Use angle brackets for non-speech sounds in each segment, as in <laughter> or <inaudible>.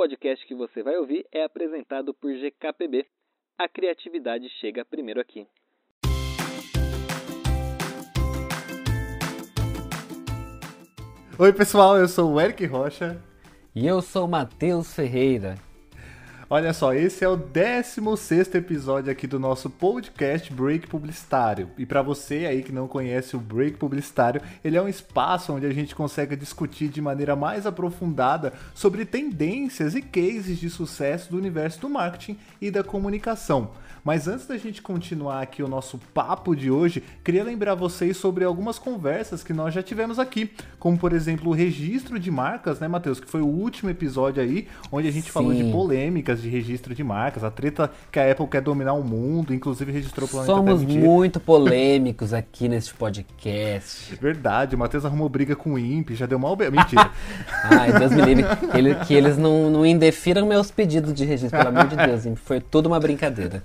podcast que você vai ouvir é apresentado por GKPB. A criatividade chega primeiro aqui. Oi, pessoal, eu sou o Eric Rocha. E eu sou o Matheus Ferreira. Olha só, esse é o 16 episódio aqui do nosso podcast Break Publicitário. E para você aí que não conhece o Break Publicitário, ele é um espaço onde a gente consegue discutir de maneira mais aprofundada sobre tendências e cases de sucesso do universo do marketing e da comunicação. Mas antes da gente continuar aqui o nosso papo de hoje, queria lembrar vocês sobre algumas conversas que nós já tivemos aqui, como por exemplo o registro de marcas, né, Matheus, que foi o último episódio aí, onde a gente Sim. falou de polêmicas de registro de marcas, a treta que a Apple quer dominar o mundo, inclusive registrou o planeta Somos muito polêmicos aqui neste podcast. Verdade, o Matheus arrumou briga com o INPE, já deu mal... Mentira. <laughs> Ai, Deus me livre. Que, ele, que eles não, não indefiram meus pedidos de registro, pelo amor de Deus, INPE. Foi tudo uma brincadeira.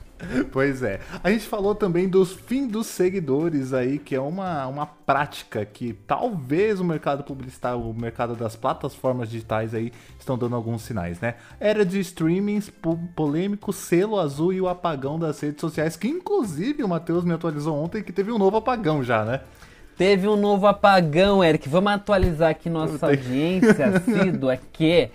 Pois é. A gente falou também dos fim dos seguidores aí, que é uma, uma prática que talvez o mercado publicitário, o mercado das plataformas digitais aí estão dando alguns sinais, né? Era de streamings, polêmico, selo azul e o apagão das redes sociais, que inclusive o Matheus me atualizou ontem que teve um novo apagão já, né? Teve um novo apagão, Eric. Vamos atualizar aqui nossa audiência <laughs> assídua que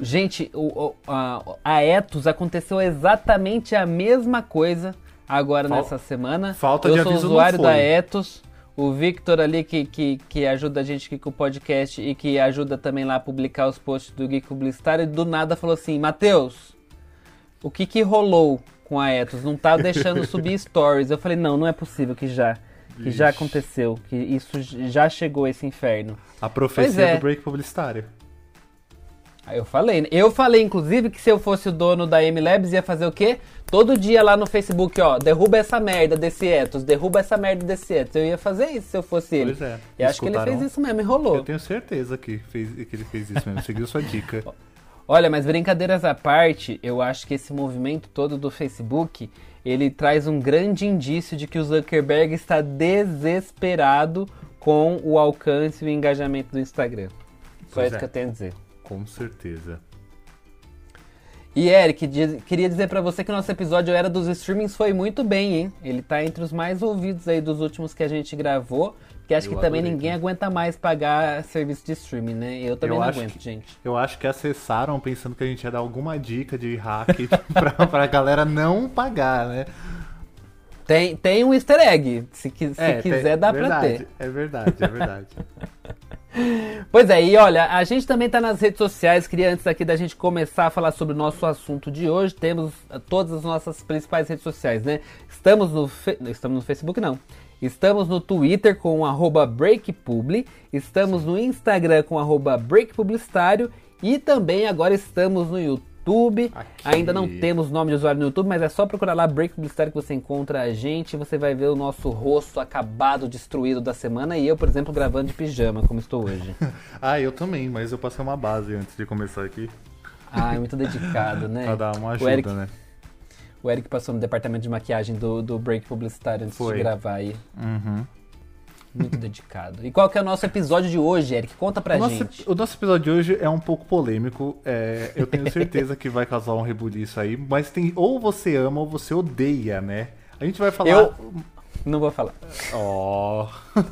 Gente, o, a, a Etos aconteceu exatamente a mesma coisa agora Fal nessa semana. Falta Eu de aviso sou usuário da Etos. O Victor ali que, que, que ajuda a gente aqui com o podcast e que ajuda também lá a publicar os posts do Geek Publicitário, do nada falou assim, Matheus, o que que rolou com a Etos? Não tá deixando <laughs> subir stories. Eu falei, não, não é possível que já. Que Ixi. já aconteceu, que isso já chegou esse inferno. A profecia é. do break publicitário. Aí eu falei, né? eu falei inclusive que se eu fosse o dono da M-Labs ia fazer o quê? Todo dia lá no Facebook, ó, derruba essa merda desse Ethos, derruba essa merda desse Ethos. Eu ia fazer isso se eu fosse ele. Pois é. E acho que ele fez isso mesmo, enrolou. Eu tenho certeza que, fez, que ele fez isso mesmo, <laughs> seguiu sua dica. Olha, mas brincadeiras à parte, eu acho que esse movimento todo do Facebook, ele traz um grande indício de que o Zuckerberg está desesperado com o alcance e o engajamento do Instagram. Só pois isso é. que eu tenho a dizer. Com certeza. E Eric, queria dizer para você que o nosso episódio Era dos Streamings foi muito bem, hein? Ele tá entre os mais ouvidos aí dos últimos que a gente gravou. Que acho eu que também ninguém que... aguenta mais pagar serviço de streaming, né? Eu também eu não aguento, que, gente. Eu acho que acessaram pensando que a gente ia dar alguma dica de hack <laughs> pra, pra galera não pagar, né? Tem, tem um easter egg. Se, se é, quiser, tem, dá verdade, pra ter. É verdade, é verdade. <laughs> Pois é, e olha, a gente também está nas redes sociais. Queria antes aqui da gente começar a falar sobre o nosso assunto de hoje, temos eh, todas as nossas principais redes sociais, né? Estamos no, estamos no Facebook, não. Estamos no Twitter com arroba breakpubli, estamos no Instagram com arroba breakpublicitário e também agora estamos no YouTube YouTube. Aqui. Ainda não temos nome de usuário no YouTube, mas é só procurar lá Break Publicitário que você encontra a gente. Você vai ver o nosso rosto acabado, destruído da semana. E eu, por exemplo, gravando de pijama, como estou hoje. <laughs> ah, eu também, mas eu passei uma base antes de começar aqui. Ah, é muito dedicado, né? <laughs> pra dar uma ajuda, o Eric, né? O Eric passou no departamento de maquiagem do, do Break Publicitário antes Foi. de gravar aí. Uhum. Muito dedicado. E qual que é o nosso episódio de hoje, Eric? Conta pra o gente. Nosso, o nosso episódio de hoje é um pouco polêmico. É, eu tenho certeza que vai causar um rebuliço aí. Mas tem ou você ama ou você odeia, né? A gente vai falar. Eu não vou falar. Ó. Oh.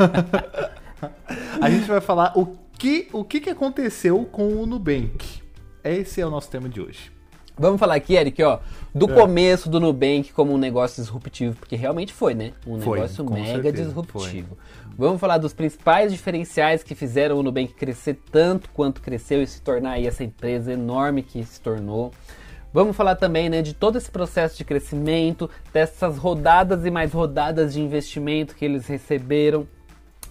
<laughs> a gente vai falar o que, o que, que aconteceu com o Nubank. Esse é o nosso tema de hoje. Vamos falar aqui, Eric, ó, do é. começo do Nubank como um negócio disruptivo, porque realmente foi, né? Um foi, negócio mega certeza, disruptivo. Foi. Vamos falar dos principais diferenciais que fizeram o Nubank crescer tanto quanto cresceu e se tornar aí essa empresa enorme que se tornou. Vamos falar também né, de todo esse processo de crescimento, dessas rodadas e mais rodadas de investimento que eles receberam.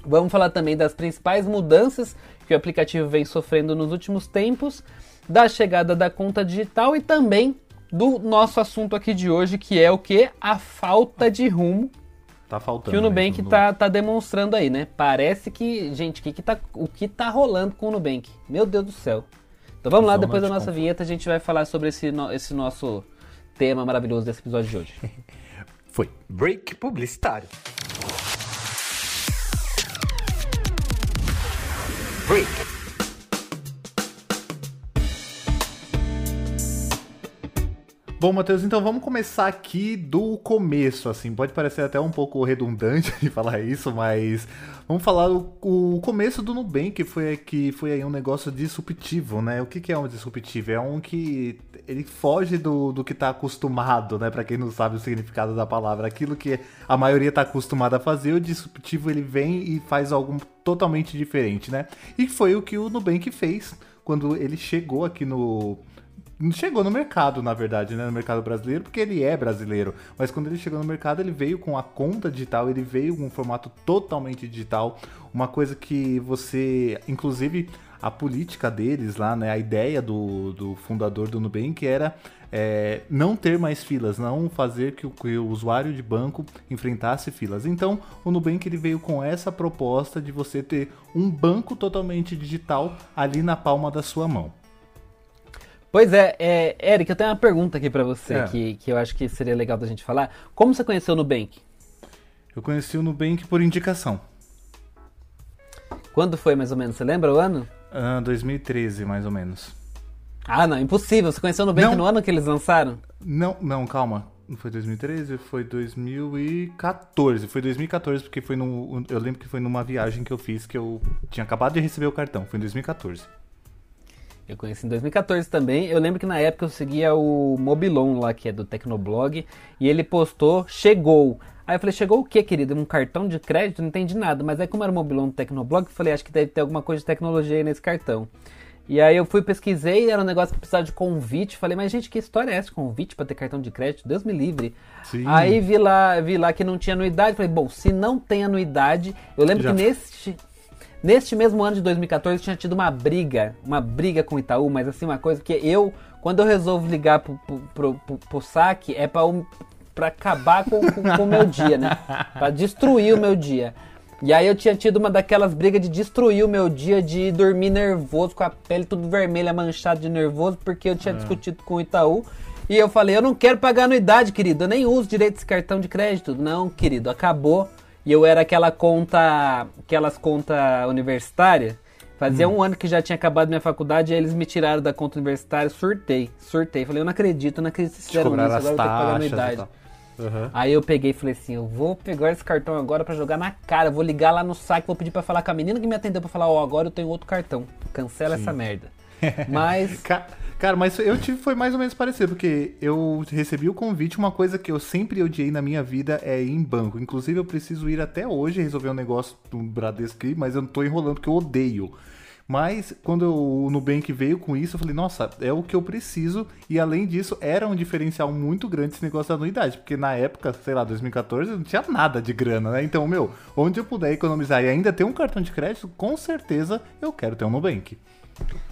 Vamos falar também das principais mudanças que o aplicativo vem sofrendo nos últimos tempos da chegada da conta digital e também do nosso assunto aqui de hoje, que é o que? A falta de rumo Tá faltando. Que o Nubank tá, tá demonstrando aí, né? Parece que, gente, que que tá, o que tá rolando com o Nubank? Meu Deus do céu. Então vamos lá, depois da nossa vinheta a gente vai falar sobre esse, esse nosso tema maravilhoso desse episódio de hoje. <laughs> Foi. Break publicitário. Break. Bom, Matheus, então vamos começar aqui do começo, assim, pode parecer até um pouco redundante <laughs> de falar isso, mas vamos falar o, o começo do Nubank, que foi, que foi aí um negócio disruptivo, né? O que, que é um disruptivo? É um que ele foge do, do que está acostumado, né? Para quem não sabe o significado da palavra, aquilo que a maioria está acostumada a fazer, o disruptivo ele vem e faz algo totalmente diferente, né? E foi o que o Nubank fez quando ele chegou aqui no chegou no mercado, na verdade, né? No mercado brasileiro, porque ele é brasileiro. Mas quando ele chegou no mercado, ele veio com a conta digital, ele veio com um formato totalmente digital. Uma coisa que você, inclusive, a política deles lá, né? A ideia do, do fundador do Nubank era é, não ter mais filas, não fazer que o, que o, usuário de banco enfrentasse filas. Então, o Nubank ele veio com essa proposta de você ter um banco totalmente digital ali na palma da sua mão. Pois é, é, Eric, eu tenho uma pergunta aqui para você é. que, que eu acho que seria legal da gente falar. Como você conheceu o Nubank? Eu conheci o Nubank por indicação. Quando foi mais ou menos? Você lembra o ano? Ah, 2013, mais ou menos. Ah, não, impossível. Você conheceu o Nubank não, no ano que eles lançaram? Não, não, calma. Não foi 2013, foi 2014. Foi 2014 porque foi no eu lembro que foi numa viagem que eu fiz que eu tinha acabado de receber o cartão, foi em 2014. Eu conheci em 2014 também. Eu lembro que na época eu seguia o Mobilon lá, que é do Tecnoblog, e ele postou, chegou. Aí eu falei, chegou o quê, querido? Um cartão de crédito? Não entendi nada. Mas aí como era o Mobilon do Tecnoblog, eu falei, acho que deve ter alguma coisa de tecnologia aí nesse cartão. E aí eu fui, pesquisei, era um negócio que precisava de convite. Falei, mas gente, que história é essa? Convite para ter cartão de crédito? Deus me livre. Sim. Aí vi lá, vi lá que não tinha anuidade. Falei, bom, se não tem anuidade, eu lembro Já. que neste, Neste mesmo ano de 2014 tinha tido uma briga, uma briga com o Itaú, mas assim, uma coisa que eu, quando eu resolvo ligar pro, pro, pro, pro saque, é pra, pra acabar com o meu dia, né? Pra destruir o meu dia. E aí eu tinha tido uma daquelas brigas de destruir o meu dia, de dormir nervoso, com a pele tudo vermelha, manchada de nervoso, porque eu tinha é. discutido com o Itaú. E eu falei, eu não quero pagar anuidade, querido, eu nem uso direito esse cartão de crédito. Não, querido, acabou e eu era aquela conta, aquelas conta universitária. Fazia hum. um ano que já tinha acabado minha faculdade e eles me tiraram da conta universitária, surtei, surtei. Falei, eu não acredito, não acredito que fizeram isso, agora eu tenho que pagar anuidade. Uhum. Aí eu peguei e falei assim, eu vou pegar esse cartão agora para jogar na cara, vou ligar lá no saque, vou pedir para falar com a menina que me atendeu para falar, ó, oh, agora eu tenho outro cartão. Cancela Sim. essa merda. <laughs> Mas Cara, mas eu tive foi mais ou menos parecido, porque eu recebi o convite, uma coisa que eu sempre odiei na minha vida é ir em banco. Inclusive, eu preciso ir até hoje resolver um negócio do Bradesco, mas eu não tô enrolando porque eu odeio. Mas quando eu, o Nubank veio com isso, eu falei, nossa, é o que eu preciso. E além disso, era um diferencial muito grande esse negócio da anuidade. Porque na época, sei lá, 2014, não tinha nada de grana, né? Então, meu, onde eu puder economizar e ainda ter um cartão de crédito, com certeza eu quero ter um Nubank.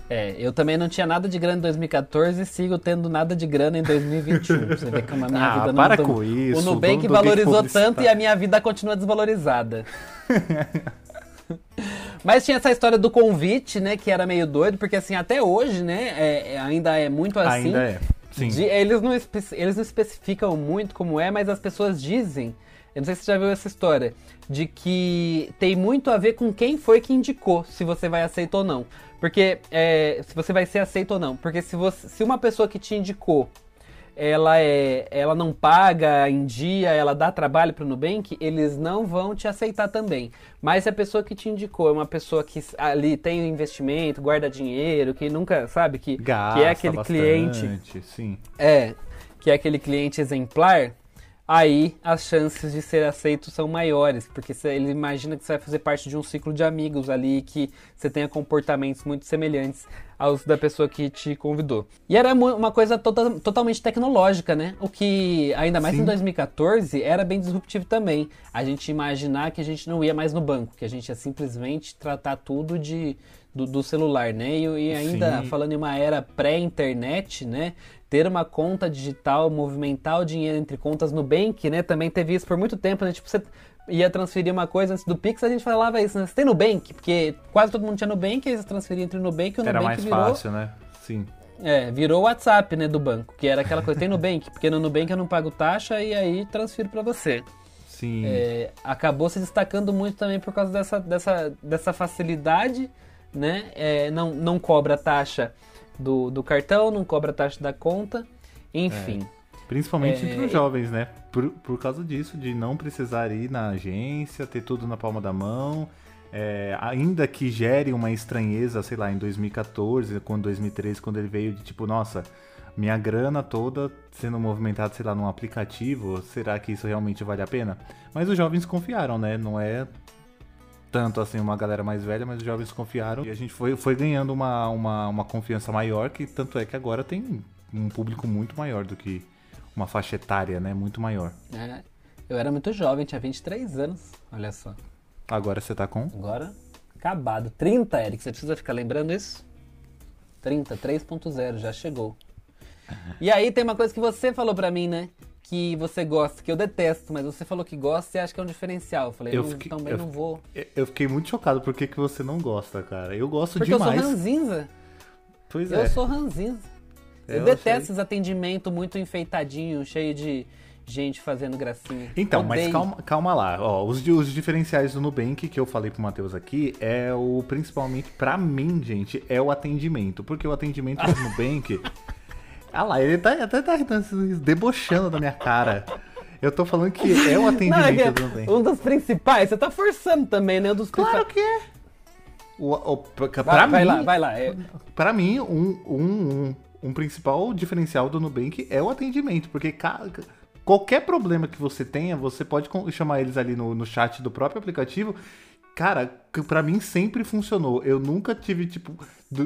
É, eu também não tinha nada de grana em 2014 e sigo tendo nada de grana em 2021. <laughs> Você vê como a minha ah, vida não... para com isso. O Nubank valorizou tanto e a minha vida continua desvalorizada. <laughs> Mas tinha essa história do convite, né, que era meio doido, porque assim, até hoje, né, é, é ainda é muito assim. Ainda é, sim. De, eles, não, eles não especificam muito como é, mas as pessoas dizem, eu não sei se você já viu essa história, de que tem muito a ver com quem foi que indicou, se você vai aceitar ou não. Porque é, se você vai ser aceito ou não. Porque se, você, se uma pessoa que te indicou ela é ela não paga em dia, ela dá trabalho para o Nubank, eles não vão te aceitar também. Mas se a pessoa que te indicou é uma pessoa que ali tem investimento, guarda dinheiro, que nunca, sabe, que, Gasta que é aquele bastante, cliente. Sim. É, que é aquele cliente exemplar, aí as chances de ser aceito são maiores, porque ele imagina que você vai fazer parte de um ciclo de amigos ali, que você tenha comportamentos muito semelhantes aos da pessoa que te convidou. E era uma coisa tota, totalmente tecnológica, né? O que, ainda mais Sim. em 2014, era bem disruptivo também. A gente imaginar que a gente não ia mais no banco, que a gente ia simplesmente tratar tudo de, do, do celular, né? E, e ainda Sim. falando em uma era pré-internet, né? Ter uma conta digital, movimentar o dinheiro entre contas no Bank, né? Também teve isso por muito tempo, né? Tipo, você ia transferir uma coisa antes do Pix, a gente falava isso, né? Você tem Nubank? Porque quase todo mundo tinha Nubank, eles transferiam entre Nubank e o Era Nubank mais virou... fácil, né? Sim. É, virou o WhatsApp, né, do banco, que era aquela coisa, tem Nubank, <laughs> porque no Nubank eu não pago taxa e aí transfiro para você. Sim. É, acabou se destacando muito também por causa dessa, dessa, dessa facilidade, né? É, não, não cobra taxa do, do cartão, não cobra taxa da conta, enfim. Principalmente é... entre os jovens, né? Por, por causa disso, de não precisar ir na agência, ter tudo na palma da mão. É, ainda que gere uma estranheza, sei lá, em 2014, quando 2013, quando ele veio de tipo, nossa, minha grana toda sendo movimentada, sei lá, num aplicativo, será que isso realmente vale a pena? Mas os jovens confiaram, né? Não é tanto assim uma galera mais velha, mas os jovens confiaram e a gente foi, foi ganhando uma, uma, uma confiança maior, que tanto é que agora tem um público muito maior do que uma faixa etária, né? Muito maior. É, eu era muito jovem, tinha 23 anos, olha só. Agora você tá com? Agora, acabado. 30, Eric, você precisa ficar lembrando isso? 30, 3.0, já chegou. <laughs> E aí tem uma coisa que você falou pra mim, né? Que você gosta, que eu detesto, mas você falou que gosta e acha que é um diferencial. Eu falei, eu fiquei, também eu, não vou. Eu fiquei muito chocado por que, que você não gosta, cara. Eu gosto Porque demais. Porque eu sou ranzinza. Pois é. Eu sou ranzinza. Eu, eu detesto achei... esses atendimentos muito enfeitadinhos, cheio de gente fazendo gracinha. Então, Odeio. mas calma, calma lá. Ó, os, os diferenciais do Nubank que eu falei pro Matheus aqui é o principalmente para mim, gente, é o atendimento, porque o atendimento do <laughs> Nubank Ah lá, ele tá, até tá debochando da minha cara. Eu tô falando que é o atendimento Não, é do Nubank. Um dos principais, você tá forçando também, né? Um dos claro que é. O, o, pra vai, mim, vai lá, vai lá. É... Pra mim, um, um, um, um principal diferencial do Nubank é o atendimento, porque qualquer problema que você tenha, você pode chamar eles ali no, no chat do próprio aplicativo. Cara, para mim sempre funcionou. Eu nunca tive, tipo.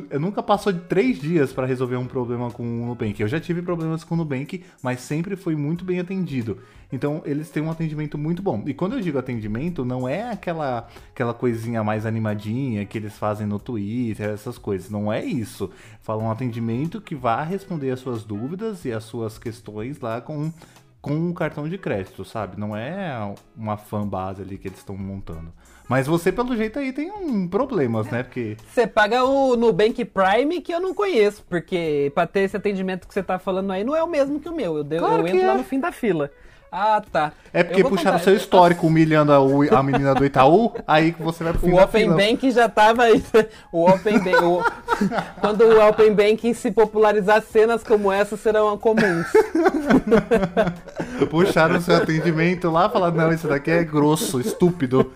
Eu nunca passou de três dias para resolver um problema com o Nubank. Eu já tive problemas com o Nubank, mas sempre foi muito bem atendido. Então, eles têm um atendimento muito bom. E quando eu digo atendimento, não é aquela, aquela coisinha mais animadinha que eles fazem no Twitter, essas coisas. Não é isso. Falam um atendimento que vá responder as suas dúvidas e as suas questões lá com com um cartão de crédito, sabe? Não é uma fan base ali que eles estão montando. Mas você, pelo jeito, aí tem um problemas, né? Porque. Você paga o Nubank Prime que eu não conheço, porque pra ter esse atendimento que você tá falando aí não é o mesmo que o meu. Eu, claro eu entro é. lá no fim da fila. Ah, tá. É porque puxaram o seu histórico humilhando a, a, menina do Itaú, aí que você vai pro fim O Open fila. Bank já tava aí. O Open Bank. O, <laughs> quando o Open Bank se popularizar, cenas como essa serão comuns. <laughs> Puxaram o seu atendimento lá e falaram: não, isso daqui é grosso, estúpido.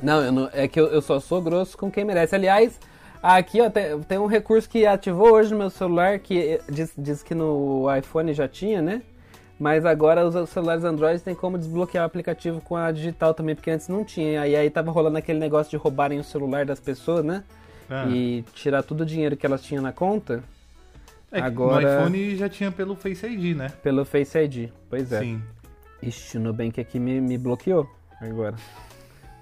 Não, não é que eu, eu, só sou grosso com quem merece. Aliás, aqui ó, tem, tem, um recurso que ativou hoje no meu celular que diz, diz que no iPhone já tinha, né? Mas agora os celulares Android tem como desbloquear o aplicativo com a digital também, porque antes não tinha. E aí tava rolando aquele negócio de roubarem o celular das pessoas, né? Ah. E tirar todo o dinheiro que elas tinham na conta. É agora... No iPhone já tinha pelo Face ID, né? Pelo Face ID, pois é. Sim. Ixi, o Nubank aqui me, me bloqueou agora.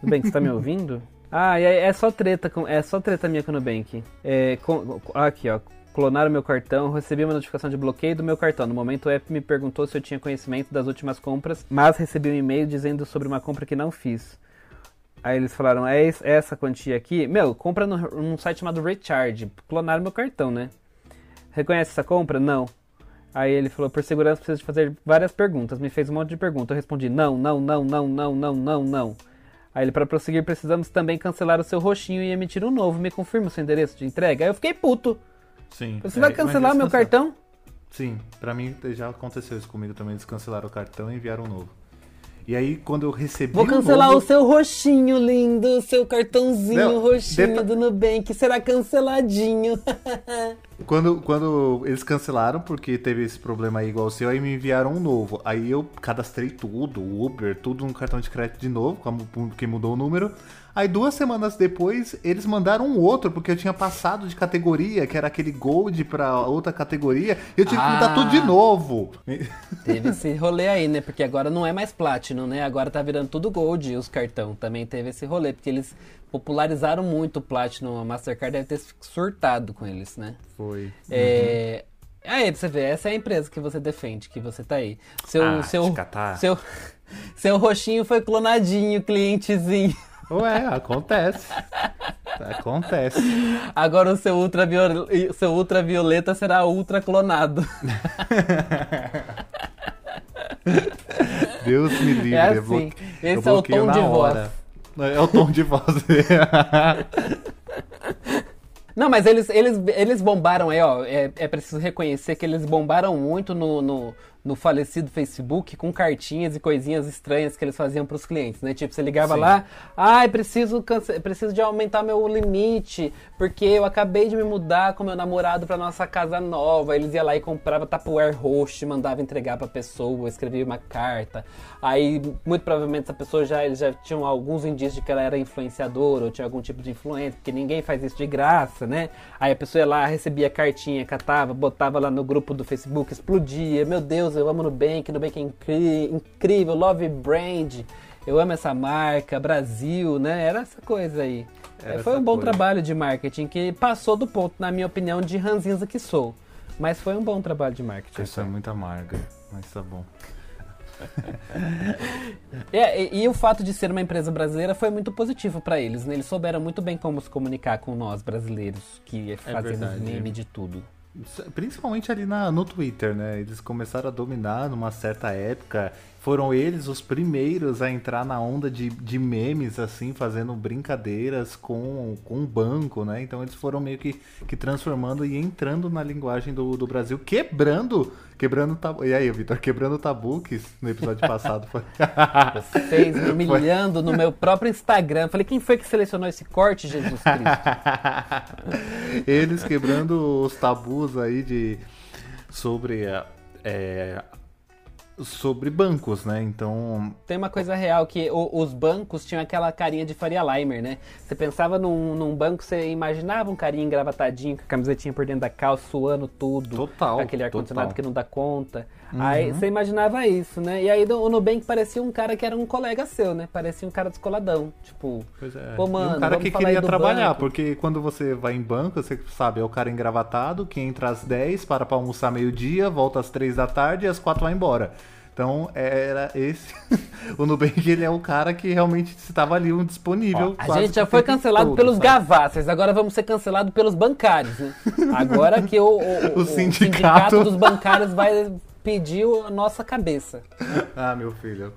Nubank, você tá me ouvindo? <laughs> Ah, é, é, só treta com, é só treta minha com o Nubank. É, com, aqui, ó. Clonaram meu cartão, recebi uma notificação de bloqueio do meu cartão. No momento, o app me perguntou se eu tinha conhecimento das últimas compras, mas recebi um e-mail dizendo sobre uma compra que não fiz. Aí eles falaram, é essa quantia aqui? Meu, compra no, num site chamado Recharge. Clonaram meu cartão, né? Reconhece essa compra? Não. Aí ele falou, por segurança preciso fazer várias perguntas. Me fez um monte de perguntas. Eu respondi, não, não, não, não, não, não, não, não. Aí ele, para prosseguir, precisamos também cancelar o seu roxinho e emitir um novo. Me confirma o seu endereço de entrega? Aí eu fiquei puto. Sim. Você é, vai cancelar meu cartão? Sim, para mim já aconteceu isso comigo também, eles cancelaram o cartão e enviaram um novo. E aí, quando eu recebi. Vou cancelar o, novo... o seu roxinho lindo, o seu cartãozinho Não, roxinho do Nubank, será canceladinho. <laughs> quando, quando eles cancelaram, porque teve esse problema aí igual o seu, aí me enviaram um novo. Aí eu cadastrei tudo, Uber, tudo no cartão de crédito de novo, porque mudou o número. Aí duas semanas depois, eles mandaram um outro, porque eu tinha passado de categoria, que era aquele Gold pra outra categoria, e eu tive ah, que mudar tudo de ah. novo. Teve esse rolê aí, né? Porque agora não é mais Platinum, né? Agora tá virando tudo Gold os cartão. Também teve esse rolê, porque eles popularizaram muito o Platinum. A Mastercard deve ter surtado com eles, né? Foi. É... Uhum. Aí, pra você ver, essa é a empresa que você defende, que você tá aí. Seu, ah, seu, seu, seu roxinho foi clonadinho, clientezinho. Ué, acontece. Acontece. Agora o seu, ultraviol... seu ultravioleta será ultra clonado. <laughs> Deus me livre. É assim. Esse é o tom de hora. voz. É o tom de voz. <laughs> Não, mas eles, eles, eles bombaram aí, ó. É, é preciso reconhecer que eles bombaram muito no, no, no falecido Facebook com cartinhas e coisinhas estranhas que eles faziam para os clientes, né? Tipo, você ligava Sim. lá, ai, ah, preciso, preciso de aumentar meu limite, porque eu acabei de me mudar com meu namorado para nossa casa nova. Eles iam lá e comprava Tupperware host, mandava entregar para a pessoa, escrevia uma carta. Aí, muito provavelmente essa pessoa já eles já tinham alguns indícios de que ela era influenciadora ou tinha algum tipo de influência, porque ninguém faz isso de graça, né? Aí a pessoa ia lá, recebia cartinha, catava, botava lá no grupo do Facebook, explodia. Meu Deus, Deus, eu amo Nubank, Nubank é incrível, Love Brand, eu amo essa marca, Brasil, né? Era essa coisa aí. Era foi um bom coisa. trabalho de marketing que passou do ponto, na minha opinião, de ranzinza que sou. Mas foi um bom trabalho de marketing. Isso é muita amarga, mas tá bom. <laughs> é, e, e, o fato de ser uma empresa brasileira foi muito positivo para eles. Né? Eles souberam muito bem como se comunicar com nós brasileiros, que é fazemos meme de tudo. Principalmente ali na, no Twitter, né? Eles começaram a dominar numa certa época. Foram eles os primeiros a entrar na onda de, de memes, assim, fazendo brincadeiras com, com o banco, né? Então eles foram meio que, que transformando e entrando na linguagem do, do Brasil, quebrando Quebrando tabu. E aí, Vitor, quebrando tabu, que no episódio passado foi. <laughs> Vocês me humilhando no meu próprio Instagram. Falei, quem foi que selecionou esse corte, Jesus Cristo? <laughs> Eles quebrando os tabus aí de. sobre é, sobre bancos, né? Então. Tem uma coisa real que o, os bancos tinham aquela carinha de Faria Limer, né? Você pensava num, num, banco, você imaginava um carinha engravatadinho, com a camisetinha por dentro da calça, suando tudo. Total. Com aquele ar-condicionado que não dá conta. Uhum. Aí você imaginava isso, né? E aí o Nubank parecia um cara que era um colega seu, né? Parecia um cara descoladão. Tipo, pois é. pô, mano. E um cara que queria trabalhar, banco. porque quando você vai em banco, você sabe, é o cara engravatado que entra às 10, para pra almoçar meio-dia, volta às 3 da tarde e às 4 vai embora. Então era esse. <laughs> o Nubank ele é o cara que realmente estava ali um disponível. Ó, a gente já foi cancelado todo, pelos sabe? agora vamos ser cancelados pelos bancários. Né? Agora que o, <laughs> o, o, o sindicato... sindicato dos bancários vai pedir a nossa cabeça. ah, meu filho.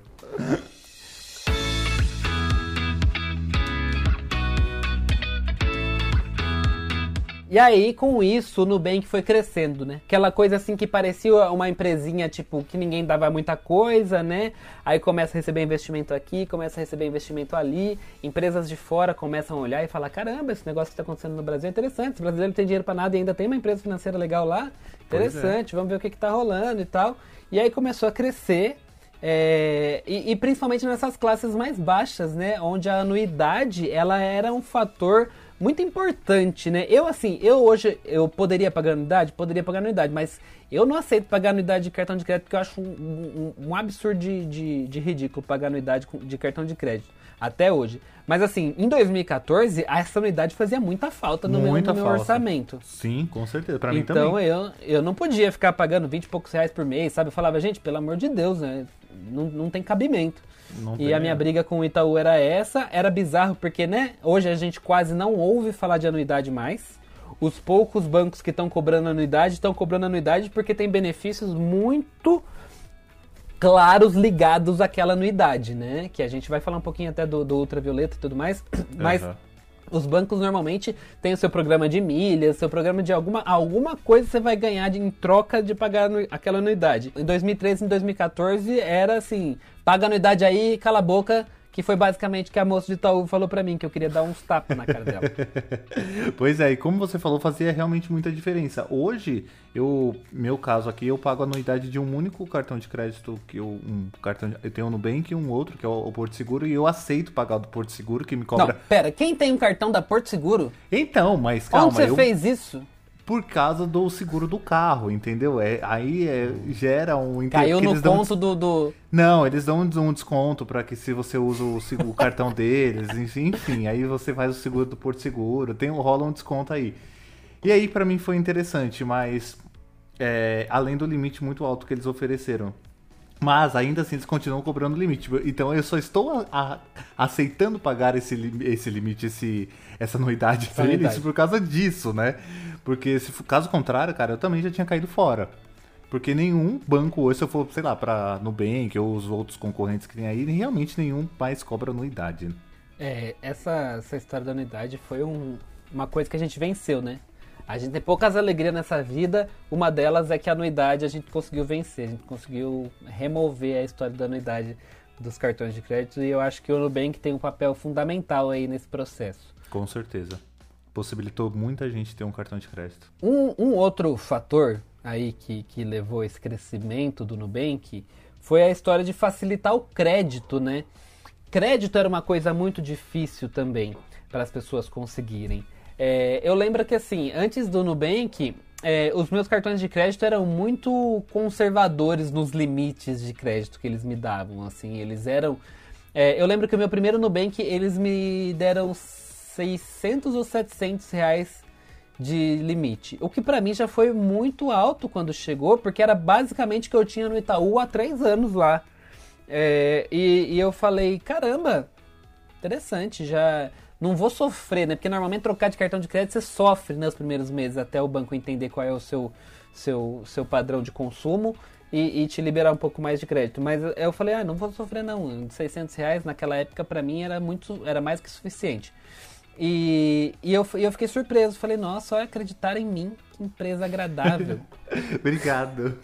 E aí, com isso, o Nubank foi crescendo, né? Aquela coisa assim que parecia uma empresinha, tipo, que ninguém dava muita coisa, né? Aí começa a receber investimento aqui, começa a receber investimento ali, empresas de fora começam a olhar e falar: caramba, esse negócio que está acontecendo no Brasil é interessante. O brasileiro não tem dinheiro para nada e ainda tem uma empresa financeira legal lá. É. Interessante, é. vamos ver o que, está rolando e tal. E aí começou a crescer. É, e, e principalmente nessas classes mais baixas, né? Onde a anuidade ela era um fator muito importante, né? Eu, assim, eu hoje, eu poderia pagar anuidade? Poderia pagar anuidade, mas eu não aceito pagar anuidade de cartão de crédito porque eu acho um, um, um absurdo de, de, de, ridículo pagar anuidade de cartão de crédito, até hoje. Mas, assim, em 2014, essa anuidade fazia muita falta no, muita meu, no meu orçamento. Sim, com certeza, pra mim então, também. Então, eu, eu não podia ficar pagando 20 e poucos reais por mês, sabe? Eu falava, gente, pelo amor de Deus, né? não, não tem cabimento. Não e a minha briga com o Itaú era essa, era bizarro porque, né, hoje a gente quase não ouve falar de anuidade mais. Os poucos bancos que estão cobrando anuidade estão cobrando anuidade porque tem benefícios muito claros ligados àquela anuidade, né? Que a gente vai falar um pouquinho até do, do ultravioleta e tudo mais, mas uhum. Os bancos normalmente têm o seu programa de milhas, seu programa de alguma, alguma coisa você vai ganhar de, em troca de pagar aquela anuidade. Em 2013 e 2014 era assim, paga anuidade aí, cala a boca, que foi basicamente que a moça de Itaú falou para mim, que eu queria dar uns tapas na cara dela. <laughs> pois é, e como você falou, fazia realmente muita diferença. Hoje, eu, meu caso aqui, eu pago a anuidade de um único cartão de crédito que eu, um cartão, eu tenho no Nubank e um outro, que é o, Porto Seguro, e eu aceito pagar do Porto Seguro, que me cobra... Não, pera, quem tem um cartão da Porto Seguro? Então, mas calma... Onde você eu... fez isso? Por causa do seguro do carro, entendeu? É, aí é, gera um... Caiu no ponto do, do... Não, eles dão um desconto para que se você usa o, o cartão deles, <laughs> enfim, aí você faz o seguro do Porto Seguro, tem, rola um desconto aí. E aí para mim foi interessante, mas é, além do limite muito alto que eles ofereceram. Mas ainda assim eles continuam cobrando limite. Então eu só estou a, a, aceitando pagar esse, esse limite, esse, essa anuidade deles por causa disso, né? Porque se caso contrário, cara, eu também já tinha caído fora. Porque nenhum banco hoje, se eu for, sei lá, pra Nubank ou os outros concorrentes que tem aí, realmente nenhum mais cobra anuidade. É, essa, essa história da anuidade foi um, uma coisa que a gente venceu, né? A gente tem poucas alegrias nessa vida, uma delas é que a anuidade a gente conseguiu vencer, a gente conseguiu remover a história da anuidade dos cartões de crédito e eu acho que o Nubank tem um papel fundamental aí nesse processo. Com certeza. Possibilitou muita gente ter um cartão de crédito. Um, um outro fator aí que, que levou esse crescimento do Nubank foi a história de facilitar o crédito, né? Crédito era uma coisa muito difícil também para as pessoas conseguirem. É, eu lembro que assim, antes do Nubank, é, os meus cartões de crédito eram muito conservadores nos limites de crédito que eles me davam. Assim, eles eram. É, eu lembro que o meu primeiro Nubank eles me deram 600 ou 700 reais de limite. O que para mim já foi muito alto quando chegou, porque era basicamente o que eu tinha no Itaú há três anos lá. É, e, e eu falei, caramba, interessante, já não vou sofrer, né? Porque normalmente trocar de cartão de crédito você sofre nos primeiros meses até o banco entender qual é o seu, seu, seu padrão de consumo e, e, te liberar um pouco mais de crédito. Mas eu falei, ah, não vou sofrer não. 600 reais naquela época para mim era muito, era mais que suficiente. E, e eu, eu fiquei surpreso, falei, nossa, só acreditar em mim, que empresa agradável. <laughs> <laughs> Obrigado.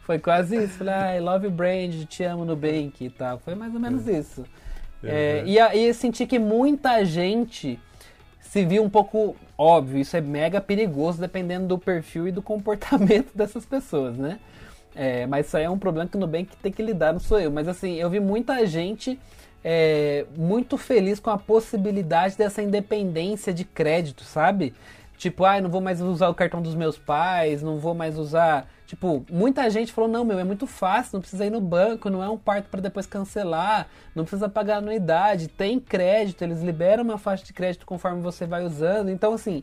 Foi quase isso, falei, ah, I love brand, te amo no Bank e tal. Foi mais ou menos é. isso. É, e aí senti que muita gente se viu um pouco óbvio, isso é mega perigoso dependendo do perfil e do <laughs> comportamento dessas pessoas, né? É, mas isso aí é um problema que no Nubank tem que lidar, não sou eu. Mas assim, eu vi muita gente é, muito feliz com a possibilidade dessa independência de crédito, sabe? Tipo, ah, não vou mais usar o cartão dos meus pais, não vou mais usar Tipo, muita gente falou: não, meu, é muito fácil, não precisa ir no banco, não é um parto para depois cancelar, não precisa pagar anuidade, tem crédito, eles liberam uma faixa de crédito conforme você vai usando. Então, assim,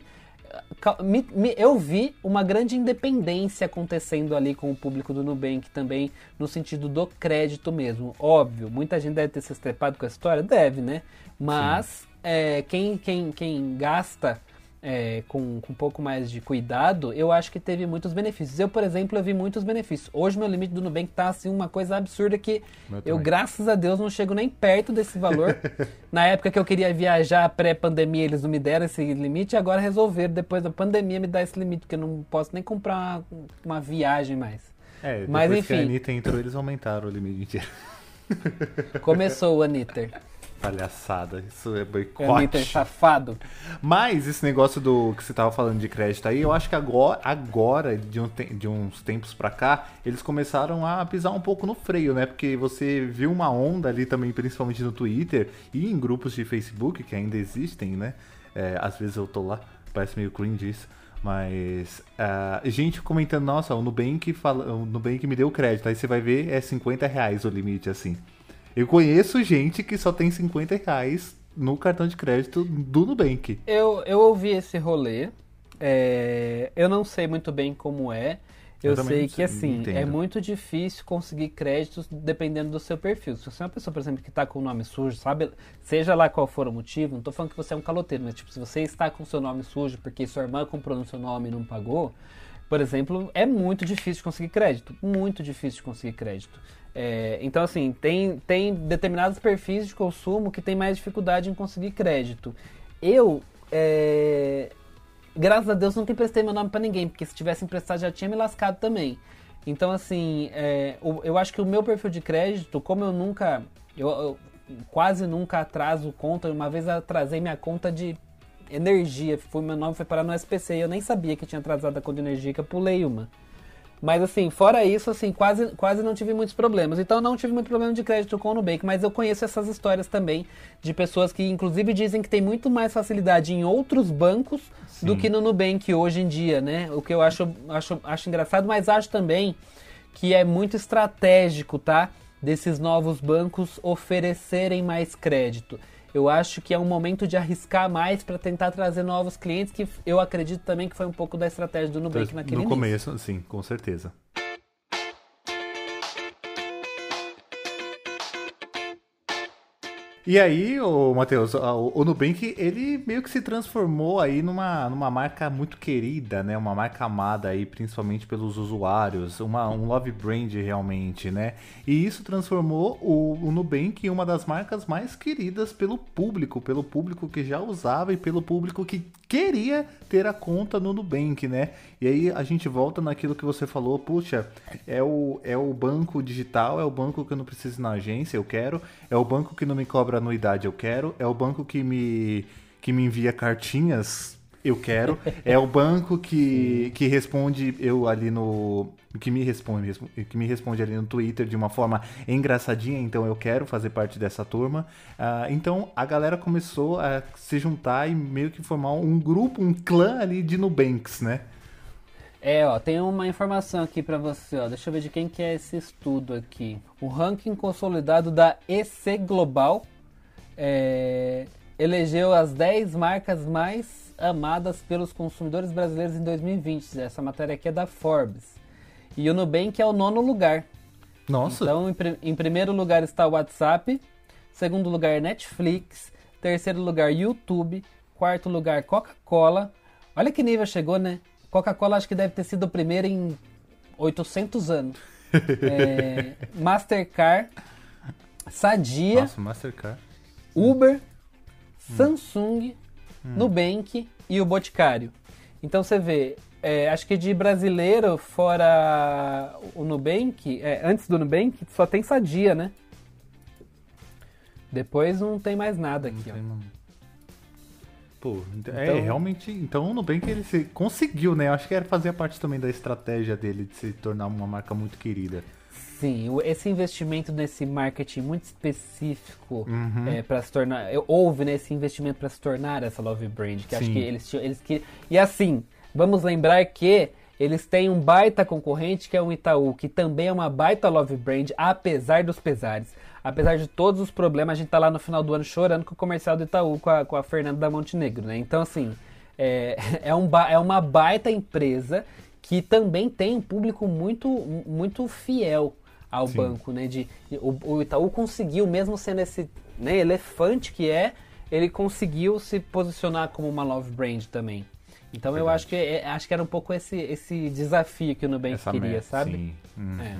eu vi uma grande independência acontecendo ali com o público do Nubank também, no sentido do crédito mesmo. Óbvio, muita gente deve ter se estrepado com a história, deve, né? Mas é, quem, quem, quem gasta é, com, com um pouco mais de cuidado, eu acho que teve muitos benefícios. Eu, por exemplo, eu vi muitos benefícios. Hoje meu limite do Nubank tá assim uma coisa absurda que eu, graças a Deus, não chego nem perto desse valor. <laughs> Na época que eu queria viajar pré-pandemia, eles não me deram esse limite e agora resolveram, depois da pandemia, me dar esse limite, porque eu não posso nem comprar uma, uma viagem mais. É, Mas, enfim. que a Anitta entrou, eles aumentaram o limite. Começou o Anitter. Palhaçada, isso é boicote. É safado. Mas esse negócio do que você tava falando de crédito aí, eu acho que agora, agora de, um de uns tempos pra cá, eles começaram a pisar um pouco no freio, né? Porque você viu uma onda ali também, principalmente no Twitter e em grupos de Facebook que ainda existem, né? É, às vezes eu tô lá, parece meio cringe isso. Mas uh, gente comentando, nossa, o Nubank, fala, o Nubank me deu crédito. Aí você vai ver, é 50 reais o limite, assim. Eu conheço gente que só tem 50 reais no cartão de crédito do Nubank. Eu, eu ouvi esse rolê. É, eu não sei muito bem como é. Eu, eu sei que, assim, entendo. é muito difícil conseguir créditos dependendo do seu perfil. Se você é uma pessoa, por exemplo, que está com o nome sujo, sabe? Seja lá qual for o motivo, não estou falando que você é um caloteiro, mas, tipo, se você está com o seu nome sujo porque sua irmã comprou no seu nome e não pagou, por exemplo, é muito difícil de conseguir crédito. Muito difícil de conseguir crédito. É, então, assim, tem, tem determinados perfis de consumo que tem mais dificuldade em conseguir crédito. Eu, é, graças a Deus, nunca emprestei meu nome para ninguém, porque se tivesse emprestado já tinha me lascado também. Então, assim, é, eu acho que o meu perfil de crédito, como eu nunca, eu, eu quase nunca atraso conta, uma vez atrasei minha conta de energia, foi, meu nome foi parar no SPC eu nem sabia que tinha atrasado a conta de energia, que eu pulei uma. Mas assim, fora isso, assim, quase, quase não tive muitos problemas. Então não tive muito problema de crédito com o Nubank, mas eu conheço essas histórias também de pessoas que inclusive dizem que tem muito mais facilidade em outros bancos Sim. do que no Nubank hoje em dia, né? O que eu acho, acho, acho engraçado, mas acho também que é muito estratégico, tá? Desses novos bancos oferecerem mais crédito eu acho que é um momento de arriscar mais para tentar trazer novos clientes, que eu acredito também que foi um pouco da estratégia do Nubank então, naquele No início. começo, sim, com certeza. E aí, o Matheus, o Nubank, ele meio que se transformou aí numa, numa marca muito querida, né? Uma marca amada aí, principalmente pelos usuários, uma, um love brand realmente, né? E isso transformou o, o Nubank em uma das marcas mais queridas pelo público, pelo público que já usava e pelo público que queria ter a conta no Nubank, né? E aí a gente volta naquilo que você falou, puxa, é o, é o banco digital, é o banco que eu não preciso na agência, eu quero, é o banco que não me cobra anuidade, eu quero, é o banco que me, que me envia cartinhas eu quero. <laughs> É o banco que, que responde eu ali no. Que me responde que me responde ali no Twitter de uma forma engraçadinha, então eu quero fazer parte dessa turma. Uh, então a galera começou a se juntar e meio que formar um grupo, um clã ali de Nubanks, né? É, ó, tem uma informação aqui para você, ó. Deixa eu ver de quem que é esse estudo aqui. O ranking consolidado da EC Global é, elegeu as 10 marcas mais amadas pelos consumidores brasileiros em 2020. Essa matéria aqui é da Forbes. E o Nubank é o nono lugar. Nossa! Então, em, em primeiro lugar está o WhatsApp, segundo lugar Netflix, terceiro lugar YouTube, quarto lugar Coca-Cola. Olha que nível chegou, né? Coca-Cola acho que deve ter sido o primeiro em 800 anos. <laughs> é, Mastercard, Sadia, Nossa, Mastercard. Uber, Samsung, hum. Nubank e o Boticário. Então você vê, é, acho que de brasileiro, fora o Nubank, é, antes do Nubank, só tem Sadia, né? Depois não tem mais nada aqui, ó. Pô, é, então, é, realmente, então o Nubank ele se conseguiu, né? Eu acho que era fazer parte também da estratégia dele de se tornar uma marca muito querida. Sim, esse investimento nesse marketing muito específico uhum. é, para se tornar. Houve nesse né, investimento para se tornar essa Love Brand. Que Sim. acho que eles, eles que E assim, vamos lembrar que eles têm um baita concorrente que é o Itaú, que também é uma baita Love Brand, apesar dos pesares. Apesar de todos os problemas, a gente tá lá no final do ano chorando com o comercial do Itaú com a, com a Fernanda da Montenegro, né? Então, assim, é, <laughs> é, um, é uma baita empresa que também tem um público muito, muito fiel ao Sim. banco, né? De, o, o, Itaú conseguiu, mesmo sendo esse né, elefante que é, ele conseguiu se posicionar como uma love brand também. Então Verdade. eu acho que é, acho que era um pouco esse, esse desafio que o Nubank Essa queria, meta, sabe? Sim. Uhum. É.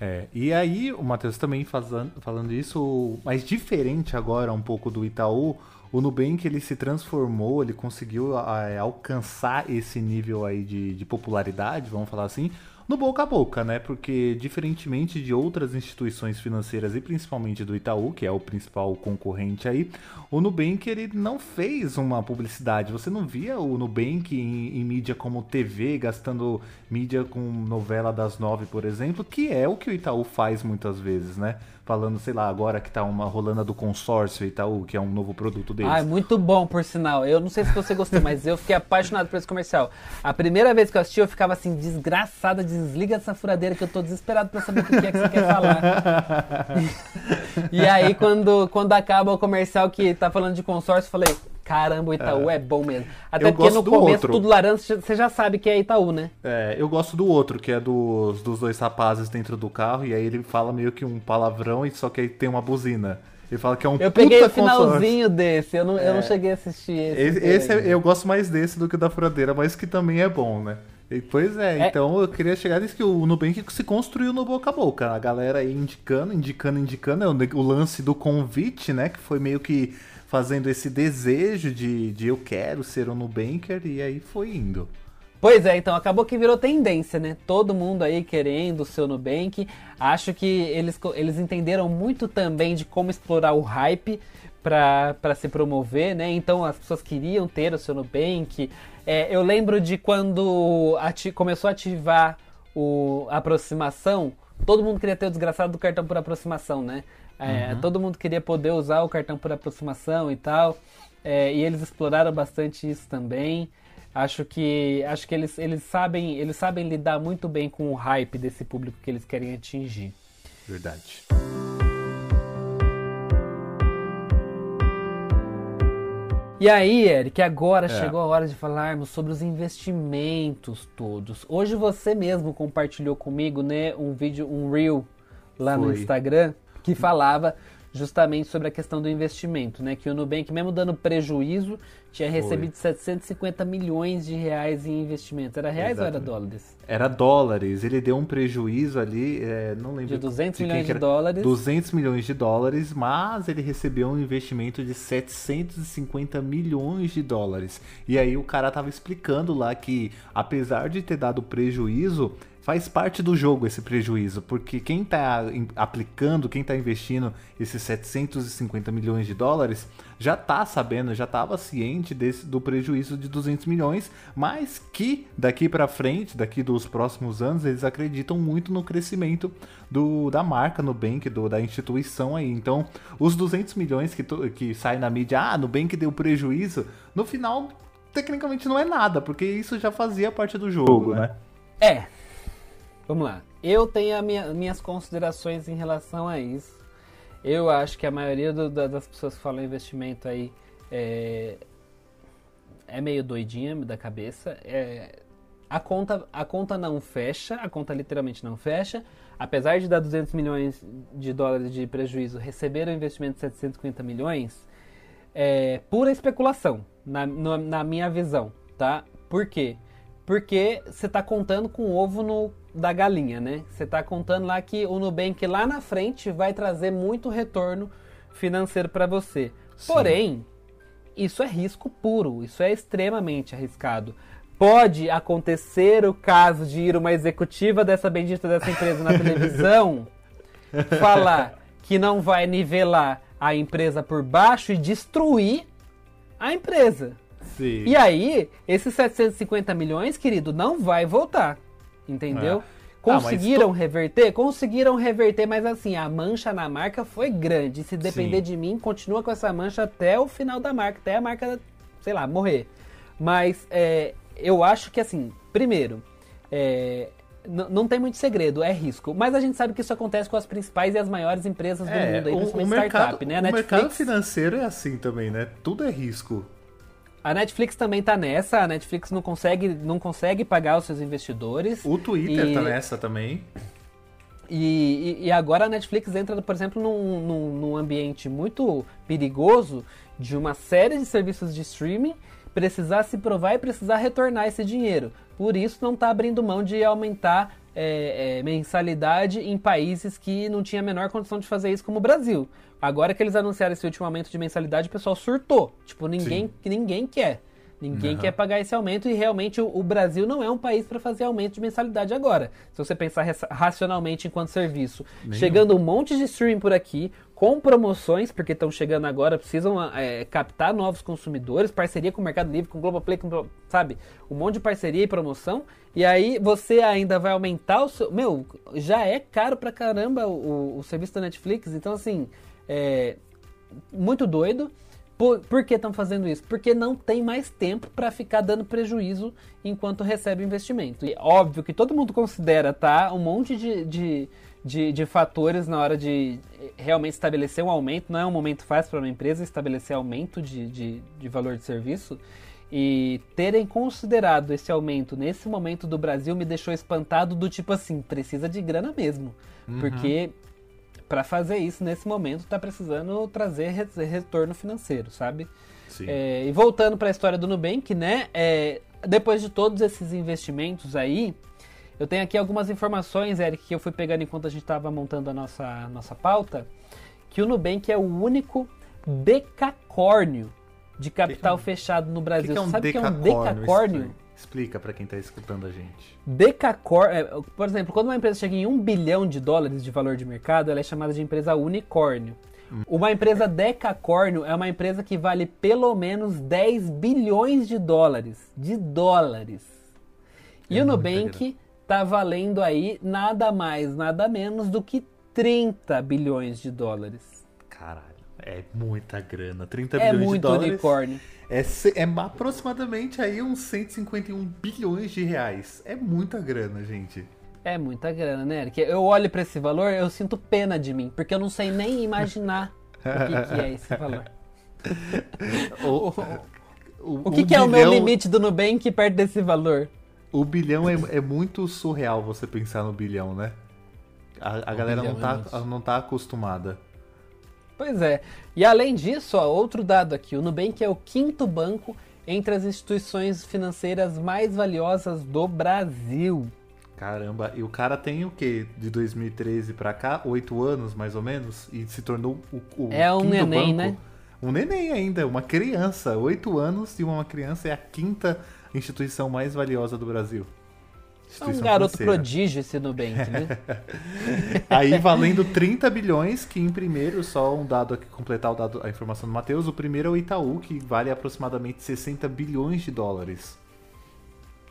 É, e aí o Matheus também fazendo, falando isso, mas diferente agora um pouco do Itaú, o Nubank ele se transformou, ele conseguiu a, alcançar esse nível aí de, de popularidade, vamos falar assim, no boca a boca, né? Porque diferentemente de outras instituições financeiras e principalmente do Itaú, que é o principal concorrente aí, o Nubank ele não fez uma publicidade. Você não via o Nubank em, em mídia como TV, gastando mídia com novela das nove, por exemplo, que é o que o Itaú faz muitas vezes, né? Falando, sei lá, agora que tá uma rolando do consórcio Itaú, que é um novo produto deles. Ah, é muito bom, por sinal. Eu não sei se você gostou, mas eu fiquei apaixonado por esse comercial. A primeira vez que eu assisti, eu ficava assim, desgraçada, desliga essa furadeira que eu tô desesperado pra saber o que é que você quer falar. <laughs> e aí, quando, quando acaba o comercial que tá falando de consórcio, eu falei, Caramba, o Itaú é, é bom mesmo. Até eu porque no começo outro. tudo laranja, você já sabe que é Itaú, né? É, eu gosto do outro, que é dos, dos dois rapazes dentro do carro, e aí ele fala meio que um palavrão, e só que aí tem uma buzina. Ele fala que é um Eu peguei o finalzinho consórcio. desse, eu não, é. eu não cheguei a assistir esse. Esse, esse é, eu gosto mais desse do que da furadeira, mas que também é bom, né? E, pois é, é, então eu queria chegar nisso que o Nubank se construiu no boca a boca. A galera aí indicando, indicando, indicando. É o, o lance do convite, né? Que foi meio que fazendo esse desejo de, de eu quero ser um Nubanker e aí foi indo. Pois é, então acabou que virou tendência, né? Todo mundo aí querendo o seu Nubank. Acho que eles, eles entenderam muito também de como explorar o hype para se promover, né? Então as pessoas queriam ter o seu Nubank. É, eu lembro de quando começou a ativar o, a aproximação, todo mundo queria ter o desgraçado do cartão por aproximação, né? É, uhum. Todo mundo queria poder usar o cartão por aproximação e tal. É, e eles exploraram bastante isso também. Acho que acho que eles, eles sabem eles sabem lidar muito bem com o hype desse público que eles querem atingir. Verdade. E aí, Eric, agora é. chegou a hora de falarmos sobre os investimentos todos. Hoje você mesmo compartilhou comigo, né, um vídeo, um reel lá Foi. no Instagram que falava justamente sobre a questão do investimento, né? Que o Nubank, mesmo dando prejuízo, tinha recebido Foi. 750 milhões de reais em investimentos. Era reais Exatamente. ou era dólares? Era dólares. Ele deu um prejuízo ali, é, não lembro. De 200 de milhões de dólares. 200 milhões de dólares, mas ele recebeu um investimento de 750 milhões de dólares. E aí o cara tava explicando lá que, apesar de ter dado prejuízo, faz parte do jogo esse prejuízo, porque quem está aplicando, quem está investindo esses 750 milhões de dólares, já está sabendo, já estava ciente desse, do prejuízo de 200 milhões, mas que daqui para frente, daqui dos próximos anos, eles acreditam muito no crescimento do, da marca Nubank, do, da instituição aí. Então, os 200 milhões que, que saem na mídia, ah, Nubank deu prejuízo, no final, tecnicamente não é nada, porque isso já fazia parte do jogo, né? É, Vamos lá. Eu tenho minha, minhas considerações em relação a isso. Eu acho que a maioria do, das pessoas que falam investimento aí é, é meio doidinha da cabeça. É, a, conta, a conta não fecha, a conta literalmente não fecha. Apesar de dar 200 milhões de dólares de prejuízo, receber o investimento de 750 milhões é pura especulação, na, na minha visão, tá? Por quê? Porque você está contando com ovo no da galinha, né? Você está contando lá que o Nubank lá na frente vai trazer muito retorno financeiro para você. Sim. Porém, isso é risco puro, isso é extremamente arriscado. Pode acontecer o caso de ir uma executiva dessa bendita dessa empresa na televisão <laughs> falar que não vai nivelar a empresa por baixo e destruir a empresa. Sim. E aí, esses 750 milhões, querido, não vai voltar. Entendeu? É. Conseguiram ah, reverter? Conseguiram reverter, mas assim, a mancha na marca foi grande. Se depender Sim. de mim, continua com essa mancha até o final da marca, até a marca, sei lá, morrer. Mas é, eu acho que assim, primeiro, é, não tem muito segredo, é risco. Mas a gente sabe que isso acontece com as principais e as maiores empresas do é, mundo, aí, o, o mercado, startup, né? O Netflix... mercado financeiro é assim também, né? Tudo é risco. A Netflix também tá nessa, a Netflix não consegue, não consegue pagar os seus investidores. O Twitter e... tá nessa também. E, e, e, agora a Netflix entra, por exemplo, num, num, num, ambiente muito perigoso de uma série de serviços de streaming precisar se provar e precisar retornar esse dinheiro. Por isso não está abrindo mão de aumentar é, é, mensalidade em países que não tinha a menor condição de fazer isso, como o Brasil. Agora que eles anunciaram esse último aumento de mensalidade, o pessoal surtou. Tipo, ninguém, ninguém quer. Ninguém uhum. quer pagar esse aumento e realmente o, o Brasil não é um país para fazer aumento de mensalidade agora. Se você pensar racionalmente enquanto serviço, Nenhum. chegando um monte de streaming por aqui, com promoções, porque estão chegando agora, precisam é, captar novos consumidores, parceria com o Mercado Livre, com o Globoplay, com, sabe? Um monte de parceria e promoção. E aí você ainda vai aumentar o seu. Meu, já é caro pra caramba o, o serviço da Netflix, então assim é, muito doido. Por, por que estão fazendo isso? Porque não tem mais tempo para ficar dando prejuízo enquanto recebe investimento. E óbvio que todo mundo considera tá, um monte de, de, de, de fatores na hora de realmente estabelecer um aumento. Não é um momento fácil para uma empresa estabelecer aumento de, de, de valor de serviço. E terem considerado esse aumento nesse momento do Brasil me deixou espantado do tipo assim, precisa de grana mesmo. Uhum. Porque para fazer isso nesse momento está precisando trazer retorno financeiro, sabe? É, e voltando para a história do Nubank, né? É, depois de todos esses investimentos aí, eu tenho aqui algumas informações, Eric, que eu fui pegando enquanto a gente estava montando a nossa, nossa pauta, que o Nubank é o único decacórnio de capital que, fechado no Brasil. Que que é um Sabe o que é um decacórnio? Explica para quem está escutando a gente. Decacor, é, por exemplo, quando uma empresa chega em um bilhão de dólares de valor de mercado, ela é chamada de empresa unicórnio. Hum. Uma empresa decacórnio é uma empresa que vale pelo menos 10 bilhões de dólares. De dólares. E é o Nubank está valendo aí nada mais, nada menos do que 30 bilhões de dólares. Caralho, é muita grana. 30 é bilhões de dólares. É muito unicórnio. É, é aproximadamente aí uns 151 bilhões de reais. É muita grana, gente. É muita grana, né, Eric? Eu olho para esse valor, eu sinto pena de mim, porque eu não sei nem imaginar o que, que é esse <laughs> valor. o, o, o, que, que bilhão, é o meu limite do Nubank perto desse valor? O bilhão é, é muito surreal você pensar no bilhão, né? A, a galera não tá, é não tá acostumada. Pois é. E além disso, ó, outro dado aqui, o Nubank é o quinto banco entre as instituições financeiras mais valiosas do Brasil. Caramba, e o cara tem o quê? De 2013 para cá? Oito anos, mais ou menos? E se tornou o, o É um neném, banco. né? Um neném ainda, uma criança. Oito anos e uma criança é a quinta instituição mais valiosa do Brasil. É um garoto financeira. prodígio esse Nubank, né? <laughs> Aí valendo 30 bilhões, que em primeiro, só um dado aqui, completar o dado, a informação do Matheus, o primeiro é o Itaú, que vale aproximadamente 60 bilhões de dólares.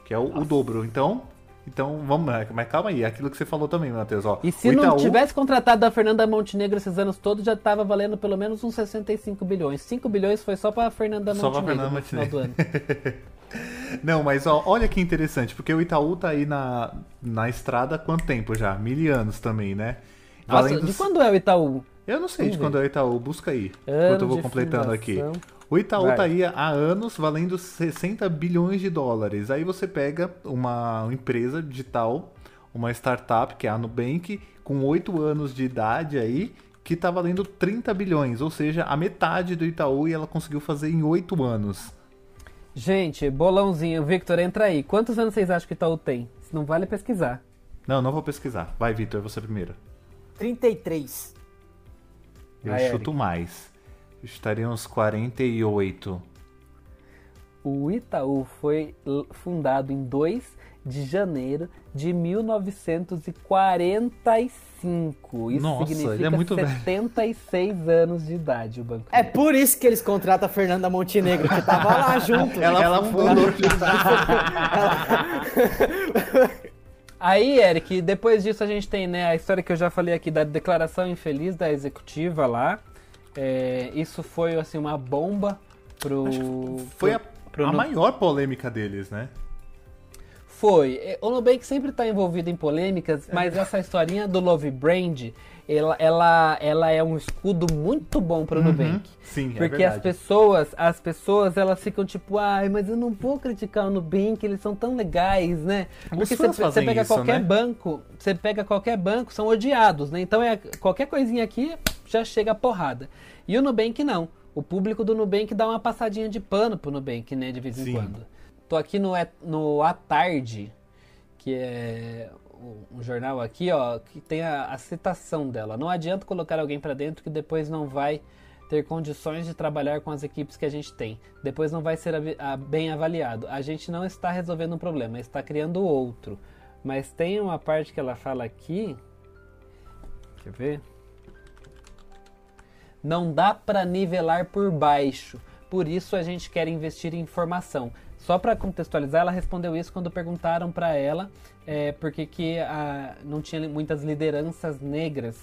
Que é o, o dobro. Então, então, vamos lá, mas calma aí, é aquilo que você falou também, Matheus. Ó, e se Itaú... não tivesse contratado a Fernanda Montenegro esses anos todos, já estava valendo pelo menos uns 65 bilhões. 5 bilhões foi só para Fernanda só Montenegro Fernanda Montenegro. <laughs> não, mas ó, olha que interessante, porque o Itaú tá aí na, na estrada há quanto tempo já? Mil anos também, né? Valendo... Nossa, de quando é o Itaú? Eu não sei Vamos de ver. quando é o Itaú, busca aí. Ano enquanto eu vou completando fundação. aqui. O Itaú Vai. tá aí há anos valendo 60 bilhões de dólares. Aí você pega uma empresa digital, uma startup, que é a Nubank, com 8 anos de idade aí, que tá valendo 30 bilhões, ou seja, a metade do Itaú e ela conseguiu fazer em 8 anos. Gente, bolãozinho, Victor, entra aí. Quantos anos vocês acham que o Itaú tem? Se não vale pesquisar. Não, não vou pesquisar. Vai, Victor, você primeiro. 33. Eu Vai, chuto Eric. mais. Estaria uns 48. O Itaú foi fundado em 2 de janeiro de 1945. Isso Nossa, significa ele é muito 76 velho. anos de idade o banco. É por isso que eles contratam a Fernanda Montenegro, que tava lá <laughs> junto. Ela, ela fundou. <laughs> Aí, Eric, depois disso a gente tem né, a história que eu já falei aqui da declaração infeliz da executiva lá. É, isso foi assim uma bomba pro. foi pro, a, pro a maior polêmica deles, né? Foi. É, o Nubank sempre está envolvido em polêmicas, mas essa historinha do Love Brand, ela, ela, ela é um escudo muito bom para o uhum, Nubank. Sim, é Porque é as pessoas, as pessoas, elas ficam tipo, ai, mas eu não vou criticar o Nubank, eles são tão legais, né? Porque você, você pega isso, qualquer né? banco, você pega qualquer banco, são odiados, né? Então é qualquer coisinha aqui já chega a porrada. E o Nubank não. O público do Nubank dá uma passadinha de pano pro Nubank, né, de vez em Sim. quando. Tô aqui no, no A Tarde, que é um jornal aqui, ó, que tem a, a citação dela. Não adianta colocar alguém para dentro que depois não vai ter condições de trabalhar com as equipes que a gente tem. Depois não vai ser a, a, bem avaliado. A gente não está resolvendo um problema, está criando outro. Mas tem uma parte que ela fala aqui. Quer ver? Não dá para nivelar por baixo. Por isso a gente quer investir em informação. Só para contextualizar, ela respondeu isso quando perguntaram para ela é, porque que a, não tinha muitas lideranças negras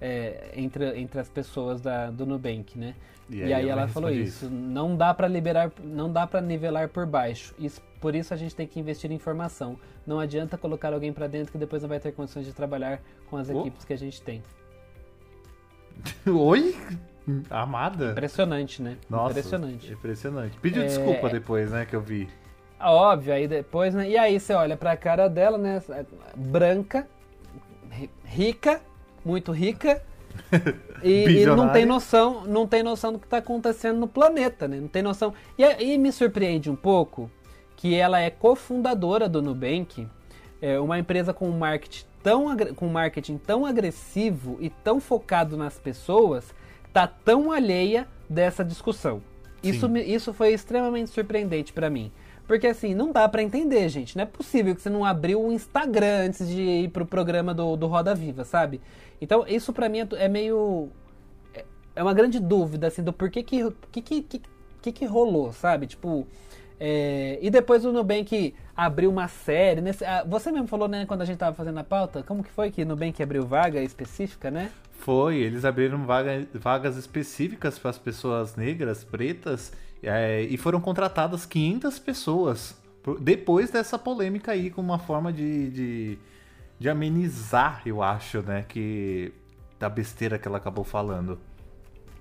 é, entre, entre as pessoas da, do Nubank, né? E aí, e aí ela falou isso. isso. Não dá para liberar, não dá para nivelar por baixo. Isso, por isso a gente tem que investir em informação. Não adianta colocar alguém para dentro que depois não vai ter condições de trabalhar com as oh. equipes que a gente tem. <laughs> Oi? Amada? Impressionante, né? Nossa, impressionante. Impressionante. Pediu é... desculpa depois, né, que eu vi. Óbvio, aí depois, né? E aí você olha pra cara dela, né? Branca, rica, muito rica. <laughs> e, e, não tem noção, não tem noção do que está acontecendo no planeta, né? Não tem noção. E, e me surpreende um pouco que ela é cofundadora do Nubank, é uma empresa com marketing tão, com marketing tão agressivo e tão focado nas pessoas, tá tão alheia dessa discussão. Isso, isso foi extremamente surpreendente para mim. Porque assim, não dá para entender, gente. Não é possível que você não abriu o Instagram antes de ir pro programa do, do Roda Viva, sabe? Então, isso para mim é, é, meio. É, é uma grande dúvida, assim, do porquê que, que, que, que, que rolou, sabe? Tipo, é, e depois o Nubank abriu uma série. Nesse, ah, você mesmo falou, né, quando a gente estava fazendo a pauta, como que foi que o Nubank abriu vaga específica, né? Foi, eles abriram vaga, vagas específicas para as pessoas negras, pretas, é, e foram contratadas 500 pessoas depois dessa polêmica aí, com uma forma de, de, de amenizar, eu acho, né, que da besteira que ela acabou falando.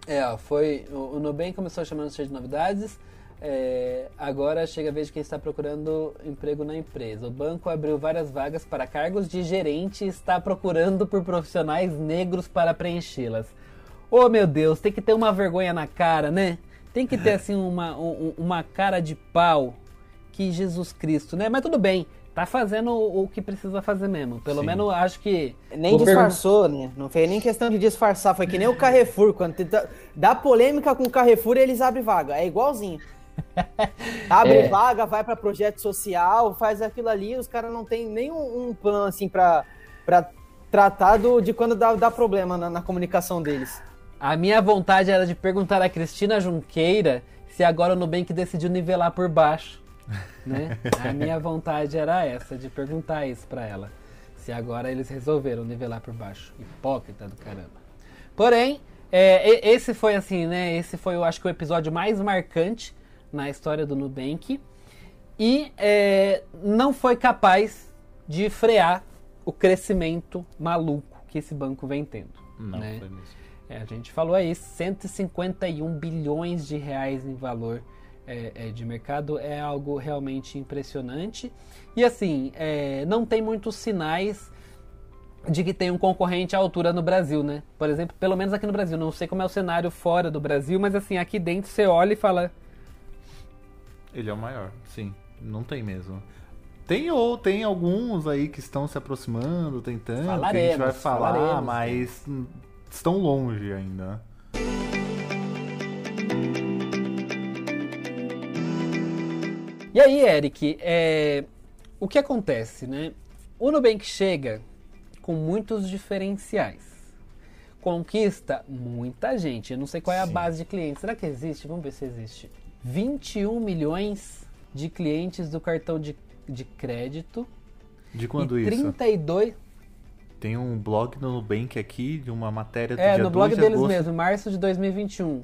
É, foi. O, o Nubank começou chamando de novidades é, agora chega a vez de quem está procurando emprego na empresa. O banco abriu várias vagas para cargos de gerente e está procurando por profissionais negros para preenchê-las. oh meu Deus, tem que ter uma vergonha na cara, né? Tem que ter <laughs> assim uma, um, uma cara de pau que Jesus Cristo, né? Mas tudo bem, tá fazendo o, que precisa fazer mesmo. Pelo Sim. menos acho que. Nem disfarçou, né? Não fez nem questão de disfarçar. Foi que nem o Carrefour. Quando tenta... dá polêmica com o Carrefour, eles abrem vaga. É igualzinho. <laughs> Abre é. vaga, vai para projeto social, faz aquilo ali. Os caras não tem nenhum um plano assim para tratar do, de quando dá, dá problema na, na comunicação deles. A minha vontade era de perguntar a Cristina Junqueira se agora o Nubank decidiu nivelar por baixo. Né? <laughs> A minha vontade era essa, de perguntar isso para ela. Se agora eles resolveram nivelar por baixo. Hipócrita do caramba. Porém, é, esse foi assim, né? Esse foi, eu acho que o episódio mais marcante na história do Nubank. E é, não foi capaz de frear o crescimento maluco que esse banco vem tendo. Não né? foi mesmo. É, a gente falou aí, 151 bilhões de reais em valor é, é, de mercado é algo realmente impressionante. E assim, é, não tem muitos sinais de que tem um concorrente à altura no Brasil, né? Por exemplo, pelo menos aqui no Brasil. Não sei como é o cenário fora do Brasil, mas assim, aqui dentro você olha e fala. Ele é o maior, sim. Não tem mesmo. Tem ou tem alguns aí que estão se aproximando, tentando, falaremos, que a gente vai falar, mas né? estão longe ainda. E aí, Eric, é... o que acontece, né? O Nubank chega com muitos diferenciais. Conquista muita gente. Eu não sei qual é a Sim. base de clientes. Será que existe? Vamos ver se existe. 21 milhões de clientes do cartão de, de crédito. De quando e isso? 32. Tem um blog no Nubank aqui de uma matéria do é, dia no blog de deles agosto. mesmo, março de 2021.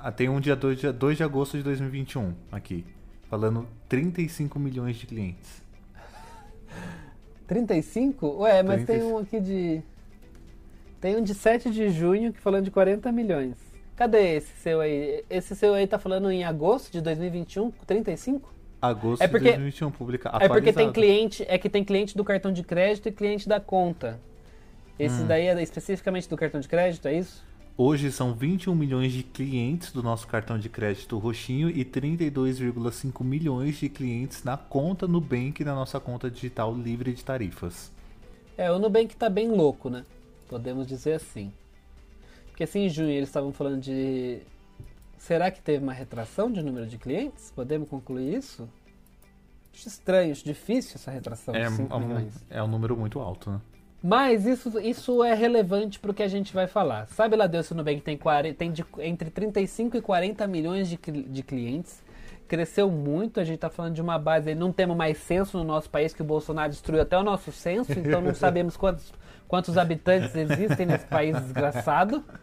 Ah, tem um dia 2, dia 2 de agosto de 2021 aqui. Falando 35 milhões de clientes. 35? Ué, mas 30... tem um aqui de. Tem um de 7 de junho que falando de 40 milhões. Cadê esse seu aí? Esse seu aí tá falando em agosto de 2021, 35? Agosto é porque, de 2021, publica É porque tem cliente, é que tem cliente do cartão de crédito e cliente da conta. Esse hum. daí é especificamente do cartão de crédito, é isso? Hoje são 21 milhões de clientes do nosso cartão de crédito roxinho e 32,5 milhões de clientes na conta Nubank, na nossa conta digital livre de tarifas. É, o Nubank tá bem louco, né? Podemos dizer assim. Porque assim, em junho eles estavam falando de. Será que teve uma retração de número de clientes? Podemos concluir isso? Acho estranho, acho difícil essa retração. É, 5 é, um, é um número muito alto, né? Mas isso, isso é relevante para o que a gente vai falar. Sabe lá Deus se o Nubank tem, 40, tem de, entre 35 e 40 milhões de, de clientes. Cresceu muito, a gente está falando de uma base. Não temos mais censo no nosso país, que o Bolsonaro destruiu até o nosso censo, então não <laughs> sabemos quantos, quantos habitantes existem nesse país desgraçado. <laughs>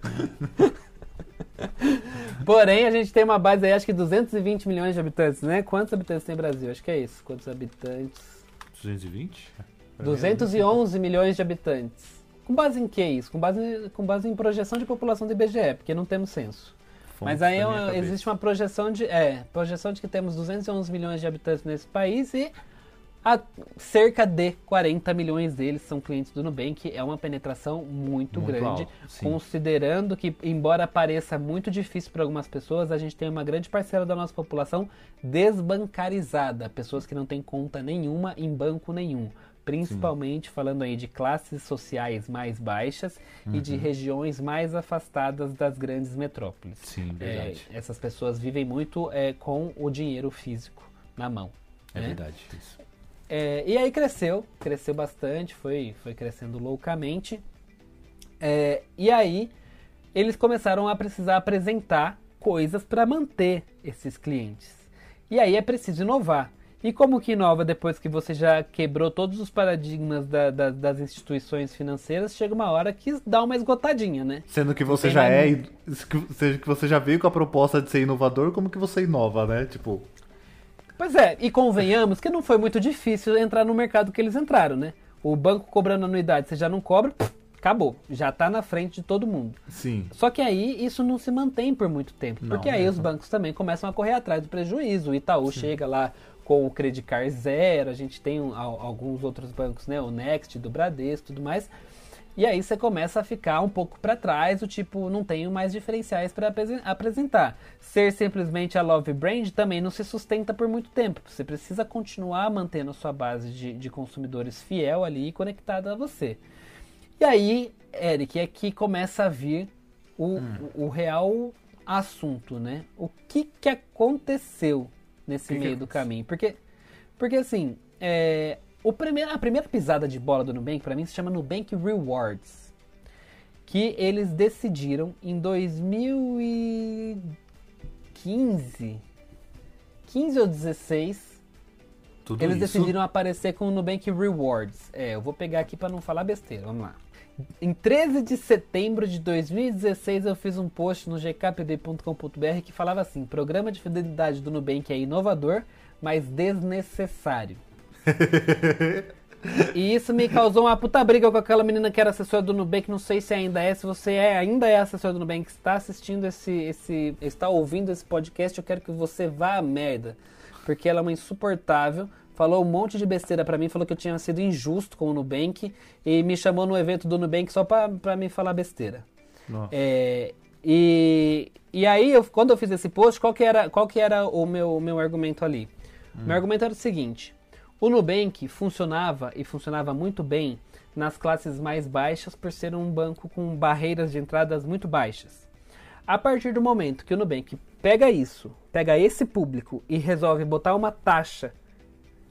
Porém, a gente tem uma base aí, acho que 220 milhões de habitantes, né? Quantos habitantes tem o Brasil? Acho que é isso. Quantos habitantes? 220? 211 milhões de habitantes. Com base em que isso? Com base, com base em projeção de população do IBGE, porque não temos censo. Fonte Mas aí é existe uma projeção de, é, projeção de que temos 211 milhões de habitantes nesse país e a, cerca de 40 milhões deles são clientes do Nubank. É uma penetração muito, muito grande, alto, considerando que, embora pareça muito difícil para algumas pessoas, a gente tem uma grande parcela da nossa população desbancarizada, pessoas que não têm conta nenhuma em banco nenhum principalmente Sim. falando aí de classes sociais mais baixas uhum. e de uhum. regiões mais afastadas das grandes metrópoles. Sim, verdade. É, essas pessoas vivem muito é, com o dinheiro físico na mão. É né? verdade, isso. É, e aí cresceu, cresceu bastante, foi, foi crescendo loucamente. É, e aí eles começaram a precisar apresentar coisas para manter esses clientes. E aí é preciso inovar. E como que inova depois que você já quebrou todos os paradigmas da, da, das instituições financeiras? Chega uma hora que dá uma esgotadinha, né? Sendo que você já é, seja que você já veio com a proposta de ser inovador, como que você inova, né? Tipo. Pois é, e convenhamos que não foi muito difícil entrar no mercado que eles entraram, né? O banco cobrando anuidade, você já não cobra, acabou. Já está na frente de todo mundo. Sim. Só que aí isso não se mantém por muito tempo. Não, porque aí os bancos também começam a correr atrás do prejuízo. O Itaú Sim. chega lá com o Credit Card Zero, a gente tem um, alguns outros bancos, né, o Next, do Bradesco e tudo mais. E aí você começa a ficar um pouco para trás, o tipo, não tenho mais diferenciais para apresentar. Ser simplesmente a Love Brand também não se sustenta por muito tempo. Você precisa continuar mantendo sua base de, de consumidores fiel ali e conectada a você. E aí, Eric, é que começa a vir o, hum. o, o real assunto, né? O que, que aconteceu nesse que meio que do caminho? Porque, porque assim, é, primeiro, a primeira pisada de bola do Nubank, para mim, se chama Nubank Rewards. Que eles decidiram em 2015, 15 ou 16, Tudo eles isso? decidiram aparecer com o Nubank Rewards. É, eu vou pegar aqui para não falar besteira, vamos lá. Em 13 de setembro de 2016, eu fiz um post no gkpb.com.br que falava assim: Programa de fidelidade do Nubank é inovador, mas desnecessário. E isso me causou uma puta briga com aquela menina que era assessora do Nubank, não sei se ainda é. Se você é, ainda é assessor do Nubank, está assistindo esse, esse. está ouvindo esse podcast, eu quero que você vá à merda. Porque ela é uma insuportável. Falou um monte de besteira para mim, falou que eu tinha sido injusto com o Nubank e me chamou no evento do Nubank só pra, pra me falar besteira. É, e, e aí, eu, quando eu fiz esse post, qual que era, qual que era o meu, meu argumento ali? Hum. Meu argumento era o seguinte: o Nubank funcionava e funcionava muito bem nas classes mais baixas por ser um banco com barreiras de entradas muito baixas. A partir do momento que o Nubank pega isso, pega esse público e resolve botar uma taxa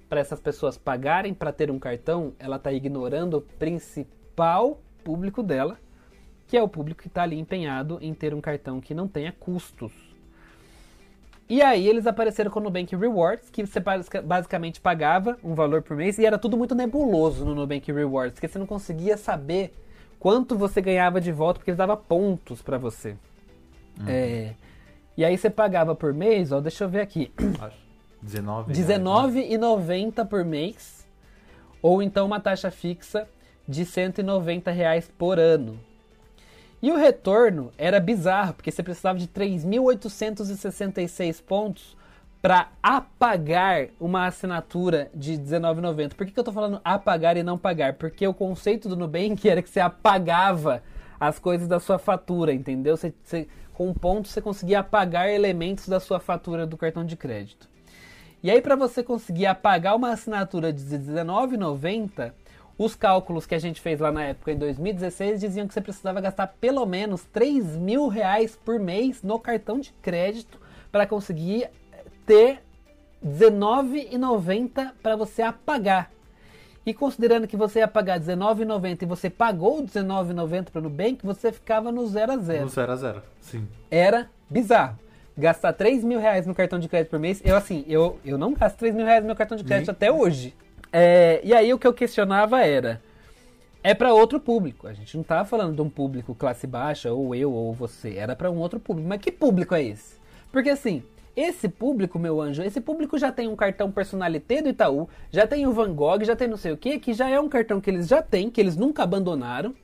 para essas pessoas pagarem para ter um cartão, ela está ignorando o principal público dela, que é o público que está ali empenhado em ter um cartão que não tenha custos. E aí eles apareceram com o Nubank Rewards, que você basicamente pagava um valor por mês e era tudo muito nebuloso no Nubank Rewards, porque você não conseguia saber quanto você ganhava de volta, porque eles davam pontos para você. Uhum. É, e aí você pagava por mês, ó, deixa eu ver aqui. <coughs> R$19,90 né? por mês, ou então uma taxa fixa de 190 reais por ano. E o retorno era bizarro, porque você precisava de 3.866 pontos para apagar uma assinatura de R$19,90. Por que, que eu estou falando apagar e não pagar? Porque o conceito do Nubank era que você apagava as coisas da sua fatura, entendeu? Você, você, com pontos você conseguia apagar elementos da sua fatura do cartão de crédito. E aí, para você conseguir apagar uma assinatura de R$19,90, os cálculos que a gente fez lá na época, em 2016, diziam que você precisava gastar pelo menos 3 mil reais por mês no cartão de crédito para conseguir ter R$19,90 para você apagar. E considerando que você ia pagar R$19,90 e você pagou R$19,90 para o Nubank, você ficava no 0 a 0 No 0 a 0 sim. Era bizarro. Gastar 3 mil reais no cartão de crédito por mês, eu assim, eu, eu não gasto 3 mil reais no meu cartão de crédito Nem. até hoje. É, e aí o que eu questionava era, é para outro público. A gente não tava falando de um público classe baixa, ou eu, ou você. Era para um outro público. Mas que público é esse? Porque assim, esse público, meu anjo, esse público já tem um cartão personalité do Itaú, já tem o Van Gogh, já tem não sei o que, que já é um cartão que eles já têm, que eles nunca abandonaram.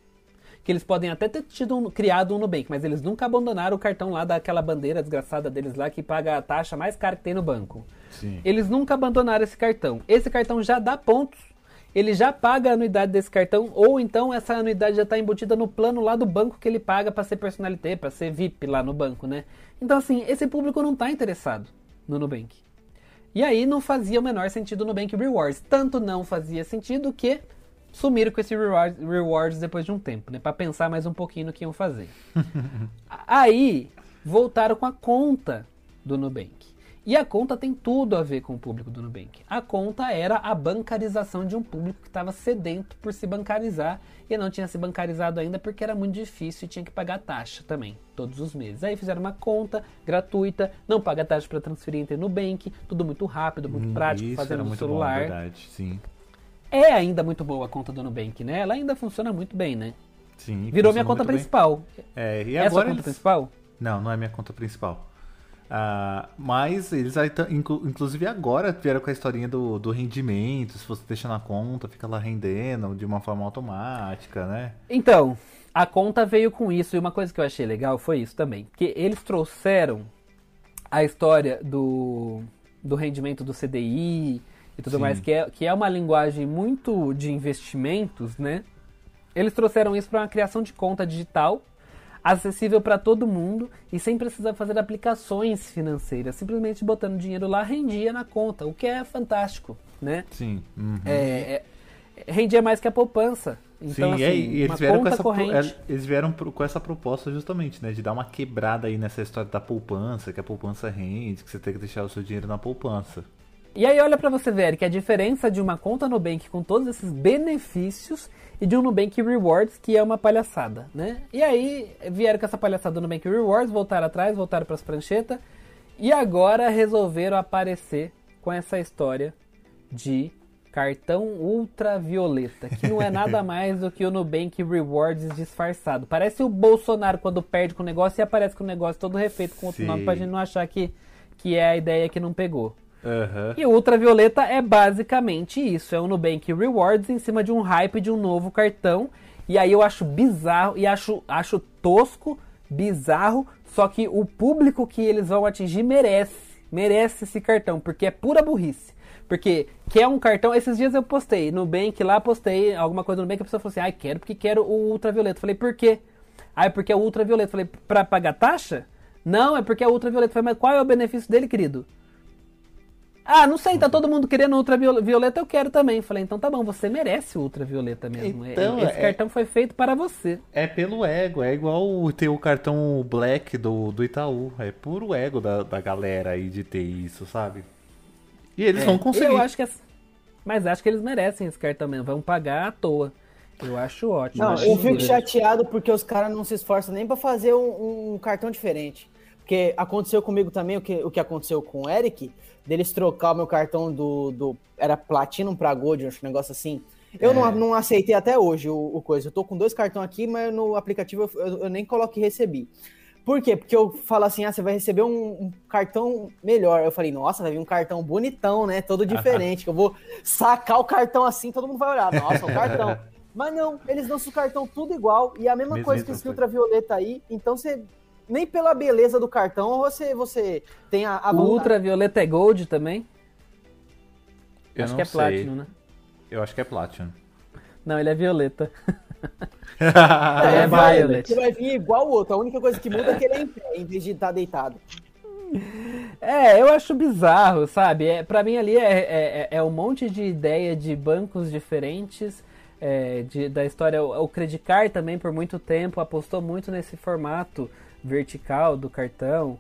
Que eles podem até ter tido um, criado um Nubank, mas eles nunca abandonaram o cartão lá daquela bandeira desgraçada deles lá que paga a taxa mais cara que tem no banco. Sim. Eles nunca abandonaram esse cartão. Esse cartão já dá pontos. Ele já paga a anuidade desse cartão, ou então essa anuidade já está embutida no plano lá do banco que ele paga para ser personalité, para ser VIP lá no banco, né? Então, assim, esse público não está interessado no Nubank. E aí não fazia o menor sentido no Nubank Rewards. Tanto não fazia sentido que sumiram com esse reward, rewards depois de um tempo, né? Para pensar mais um pouquinho no que iam fazer. <laughs> aí voltaram com a conta do Nubank. E a conta tem tudo a ver com o público do Nubank. A conta era a bancarização de um público que estava sedento por se bancarizar e não tinha se bancarizado ainda porque era muito difícil e tinha que pagar taxa também, todos os meses. Aí fizeram uma conta gratuita, não paga taxa para transferir entre Nubank, tudo muito rápido, muito hum, prático, fazendo no celular. Bom, verdade, sim. É ainda muito boa a conta do Nubank, né? Ela ainda funciona muito bem, né? Sim. Virou minha conta principal. Bem. É, e é agora conta principal? Não, não é minha conta principal. Uh, mas eles, inclusive agora, vieram com a historinha do, do rendimento. Se você deixa na conta, fica lá rendendo de uma forma automática, né? Então, a conta veio com isso. E uma coisa que eu achei legal foi isso também. Que eles trouxeram a história do, do rendimento do CDI e tudo Sim. mais, que é, que é uma linguagem muito de investimentos, né? Eles trouxeram isso para uma criação de conta digital acessível para todo mundo e sem precisar fazer aplicações financeiras. Simplesmente botando dinheiro lá rendia na conta, o que é fantástico, né? Sim. Uhum. É, é, rendia mais que a poupança. Então, Sim, assim, é, e eles vieram, com essa, corrente... É, eles vieram com essa proposta justamente, né? De dar uma quebrada aí nessa história da poupança, que a poupança rende, que você tem que deixar o seu dinheiro na poupança. E aí olha para você ver que a diferença de uma conta Nubank com todos esses benefícios e de um Nubank Rewards que é uma palhaçada, né? E aí vieram com essa palhaçada do Nubank Rewards, voltaram atrás, voltaram para as pranchetas e agora resolveram aparecer com essa história de cartão ultravioleta, que não é nada <laughs> mais do que o Nubank Rewards disfarçado. Parece o Bolsonaro quando perde com o negócio e aparece com o negócio todo refeito com outro Sim. nome pra gente não achar que, que é a ideia que não pegou. Uhum. E o ultravioleta é basicamente isso, é o Nubank Rewards em cima de um hype de um novo cartão. E aí eu acho bizarro e acho, acho tosco, bizarro, só que o público que eles vão atingir merece, merece esse cartão, porque é pura burrice. Porque quer um cartão. Esses dias eu postei no Bank lá, postei alguma coisa no Bank, a pessoa falou assim: ai, quero porque quero o ultravioleta. Falei, por quê? Ah, é porque é o ultravioleta. Falei, pra pagar taxa? Não, é porque é o ultravioleta. Falei, mas qual é o benefício dele, querido? Ah, não sei, tá todo mundo querendo ultravioleta, eu quero também. Falei, então tá bom, você merece o ultravioleta mesmo. Então, Esse é, cartão foi feito para você. É pelo ego, é igual ter o cartão black do, do Itaú. É puro ego da, da galera aí de ter isso, sabe? E eles é, vão conseguir. Eu acho que. Mas acho que eles merecem esse cartão mesmo. Vão pagar à toa. Eu acho ótimo. Não, acho eu fico chateado porque os caras não se esforçam nem para fazer um, um, cartão diferente. Porque aconteceu comigo também o que, o que aconteceu com o Eric, deles trocar o meu cartão do. do era Platinum pra Gold, um negócio assim. Eu é. não, não aceitei até hoje o, o, coisa. Eu tô com dois cartões aqui, mas no aplicativo eu, eu, eu nem coloco recebi. Por quê? Porque eu falo assim, ah, você vai receber um, um, cartão melhor. Eu falei, nossa, vai vir um cartão bonitão, né? Todo diferente. que eu vou sacar o cartão assim, todo mundo vai olhar. Nossa, o cartão. <laughs> Mas não, eles dão o cartão tudo igual. E a mesma Mesmo coisa que esse ultravioleta aí. Então você. Nem pela beleza do cartão você, você tem a, a O ultravioleta é gold também? Eu acho que é sei. Platinum, né? Eu acho que é Platinum. Não, ele é violeta. <laughs> é, é Violet. Ele vai vir igual o outro. A única coisa que muda é que ele é em pé, em vez de estar tá deitado. É, eu acho bizarro, sabe? É, pra mim ali é, é, é, é um monte de ideia de bancos diferentes. É, de, da história, o, o Credicar também por muito tempo apostou muito nesse formato vertical do cartão.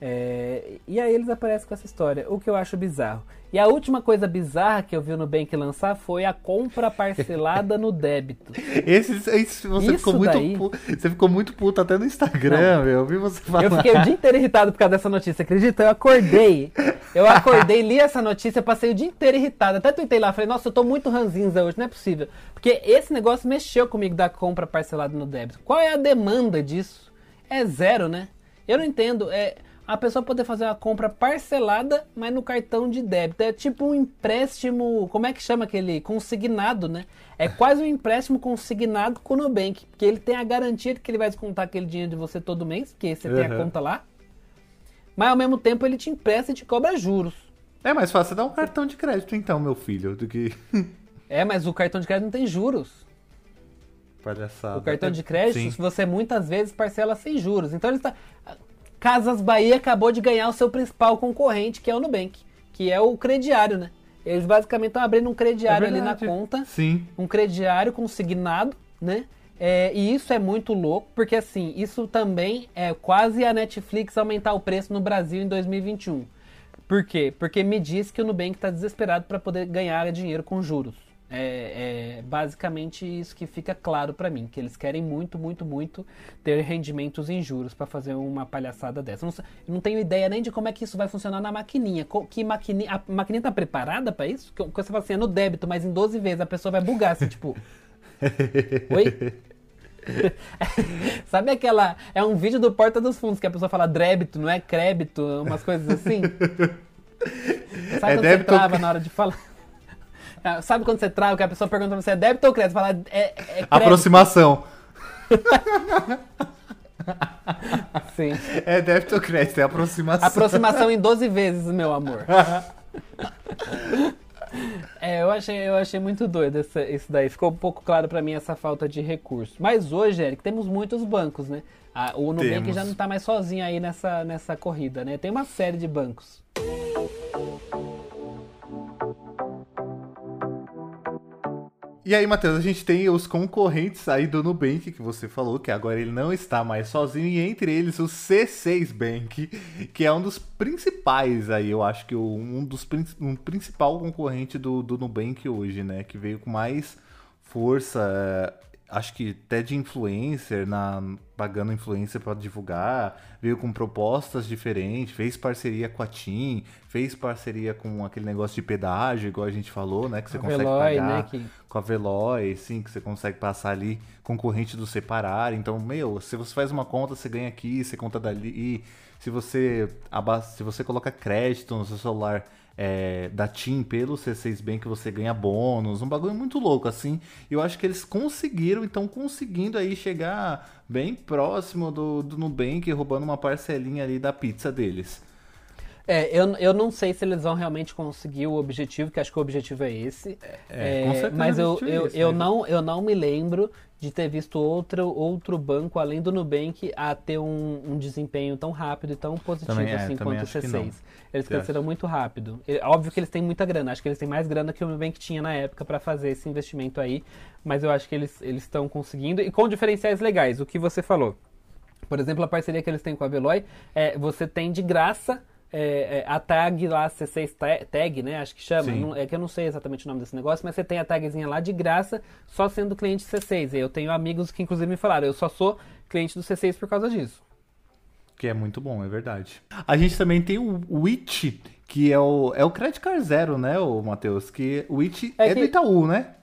É, e aí eles aparecem com essa história, o que eu acho bizarro. E a última coisa bizarra que eu vi o Nubank lançar foi a compra parcelada no débito. <laughs> Esse, esse você, Isso ficou muito daí... você ficou muito puto até no Instagram, Não, eu vi você falar. Eu fiquei o dia inteiro irritado por causa dessa notícia, acredita? Eu acordei, eu acordei, li essa notícia, passei o dia inteiro irritado. Até tuitei lá, falei, nossa, eu tô muito ranzinza hoje, não é possível. Porque esse negócio mexeu comigo da compra parcelada no débito. Qual é a demanda disso? É zero, né? Eu não entendo. É, a pessoa poder fazer uma compra parcelada, mas no cartão de débito. É tipo um empréstimo, como é que chama aquele? Consignado, né? É quase um empréstimo consignado com o Nubank, porque ele tem a garantia de que ele vai descontar aquele dinheiro de você todo mês, porque você uhum. tem a conta lá. Mas ao mesmo tempo ele te empresta e te cobra juros. É mais fácil dar um cartão de crédito então, meu filho, do que... <laughs> é, mas o cartão de crédito não tem juros. Palhaçada. O cartão de crédito, Sim. você muitas vezes parcela sem juros. Então ele está Casas Bahia acabou de ganhar o seu principal concorrente, que é o Nubank, que é o crediário, né? Eles basicamente estão abrindo um crediário é ali na conta. Sim. Um crediário consignado, né? É, e isso é muito louco, porque assim, isso também é quase a Netflix aumentar o preço no Brasil em 2021. Por quê? Porque me diz que o Nubank está desesperado para poder ganhar dinheiro com juros. É, é, basicamente isso que fica claro para mim, que eles querem muito, muito, muito ter rendimentos em juros para fazer uma palhaçada dessa. Não, não, tenho ideia nem de como é que isso vai funcionar na maquininha. Que maquininha, a maquininha tá preparada para isso? Que, que você fala assim, é no débito, mas em 12 vezes a pessoa vai bugar, assim, tipo... <laughs> Oi? <laughs> Sabe aquela... É um vídeo do Porta dos Fundos que a pessoa fala débito, não é crédito, umas coisas assim. <laughs> Sabe é quando débito... você trava na hora de falar? Ah, sabe quando você trava que a pessoa pergunta pra você é débito ou crédito? Você fala, é, é crédito. Aproximação. <laughs> Sim. É débito ou crédito, é aproximação. Aproximação em 12 vezes, meu amor. <laughs> É, eu achei, eu achei muito doido essa, isso daí. Ficou um pouco claro para mim essa falta de recurso. Mas hoje, Eric, temos muitos bancos, né? Ah, o Nubank temos. já não tá mais sozinho aí nessa, nessa corrida, né? Tem uma série de bancos. E aí, Matheus, a gente tem os concorrentes aí do Nubank, que você falou, que agora ele não está mais sozinho, e entre eles o C6 Bank, que é um dos principais aí, eu acho que um dos um principal concorrente do, do Nubank hoje, né? Que veio com mais força acho que até de influencer, na, pagando influencer para divulgar, veio com propostas diferentes, fez parceria com a TIM, fez parceria com aquele negócio de pedágio, igual a gente falou, né? Que você a consegue Veloy, pagar né, que... com a Veloy, sim, que você consegue passar ali concorrente do separar. Então, meu, se você faz uma conta, você ganha aqui, você conta dali. Se você, se você coloca crédito no seu celular é, da TIM pelo C6 Bank você ganha bônus, um bagulho muito louco assim. Eu acho que eles conseguiram, então conseguindo aí chegar bem próximo do, do Nubank, roubando uma parcelinha ali da pizza deles. É, eu, eu não sei se eles vão realmente conseguir o objetivo, que acho que o objetivo é esse. É, é, mas eu, eu, é eu, não, eu não me lembro de ter visto outro, outro banco, além do Nubank, a ter um, um desempenho tão rápido e tão positivo também, é, assim quanto o C6. Eles cresceram muito rápido. Óbvio que eles têm muita grana, acho que eles têm mais grana que o Nubank tinha na época para fazer esse investimento aí, mas eu acho que eles estão conseguindo e com diferenciais legais, o que você falou. Por exemplo, a parceria que eles têm com a Veloy, é, você tem de graça é, é, a tag lá, C6 tag, né? Acho que chama. Não, é que eu não sei exatamente o nome desse negócio, mas você tem a tagzinha lá de graça, só sendo cliente C6. Eu tenho amigos que inclusive me falaram, eu só sou cliente do C6 por causa disso. Que é muito bom, é verdade. A gente também tem o Witch, que é o, é o Credit Card Zero, né, o Matheus? Que o Witch é, é que... do Itaú, né?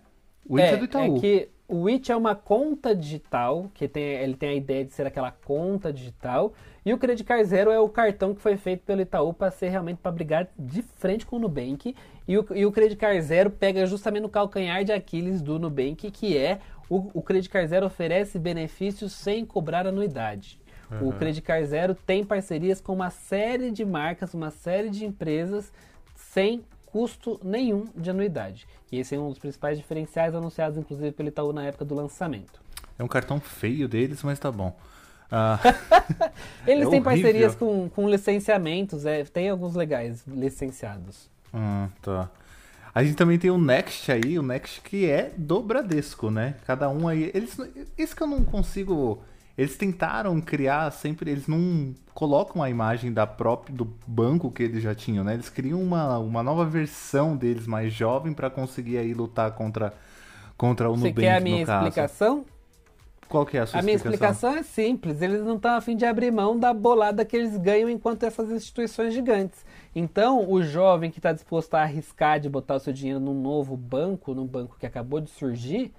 O Witch é, é do Itaú. É que o Witch é uma conta digital, que tem, ele tem a ideia de ser aquela conta digital, e o Credit Card Zero é o cartão que foi feito pelo Itaú para ser realmente para brigar de frente com o Nubank. E o, e o Credit Card Zero pega justamente no calcanhar de Aquiles do Nubank, que é o, o Credit Card Zero oferece benefícios sem cobrar anuidade. Uhum. O Credit Card Zero tem parcerias com uma série de marcas, uma série de empresas sem custo nenhum de anuidade. E esse é um dos principais diferenciais anunciados, inclusive, pelo Itaú na época do lançamento. É um cartão feio deles, mas tá bom. Ah, <laughs> Eles é têm horrível. parcerias com, com licenciamentos, é, tem alguns legais licenciados. Hum, tá. A gente também tem o Next aí, o Next que é do Bradesco, né? Cada um aí. Eles, isso que eu não consigo. Eles tentaram criar sempre. Eles não colocam a imagem da própria do banco que eles já tinham, né? Eles criam uma, uma nova versão deles mais jovem para conseguir aí lutar contra contra o Você Nubank. Você quer a minha explicação? Qual que é a sua A minha explicação é simples. Eles não estão a fim de abrir mão da bolada que eles ganham enquanto essas instituições gigantes. Então, o jovem que está disposto a arriscar de botar o seu dinheiro num novo banco, num banco que acabou de surgir,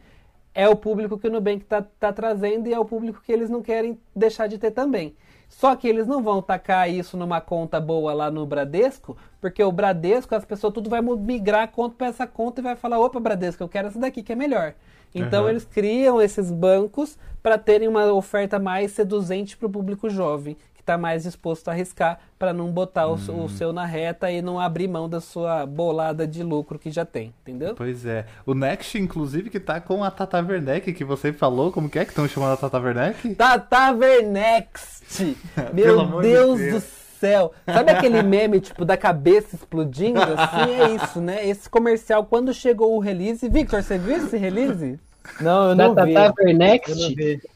é o público que o Nubank está tá trazendo e é o público que eles não querem deixar de ter também. Só que eles não vão tacar isso numa conta boa lá no Bradesco, porque o Bradesco, as pessoas tudo vai migrar a conta para essa conta e vai falar: opa, Bradesco, eu quero essa daqui que é melhor. Então uhum. eles criam esses bancos para terem uma oferta mais seduzente para o público jovem, está mais disposto a arriscar para não botar uhum. o, o, seu na reta e não abrir mão da sua bolada de lucro que já tem, entendeu? Pois é. O Next, inclusive, que tá com a Tata Werneck, que você falou, como que é que estão chamando a Tata Werneck? Tata Wernext! <laughs> Meu Deus, de Deus do céu. Sabe aquele meme, tipo, da cabeça explodindo? Assim é isso, né? Esse comercial, quando chegou o release. Victor, você viu esse release? Não, eu não da vi. Tata.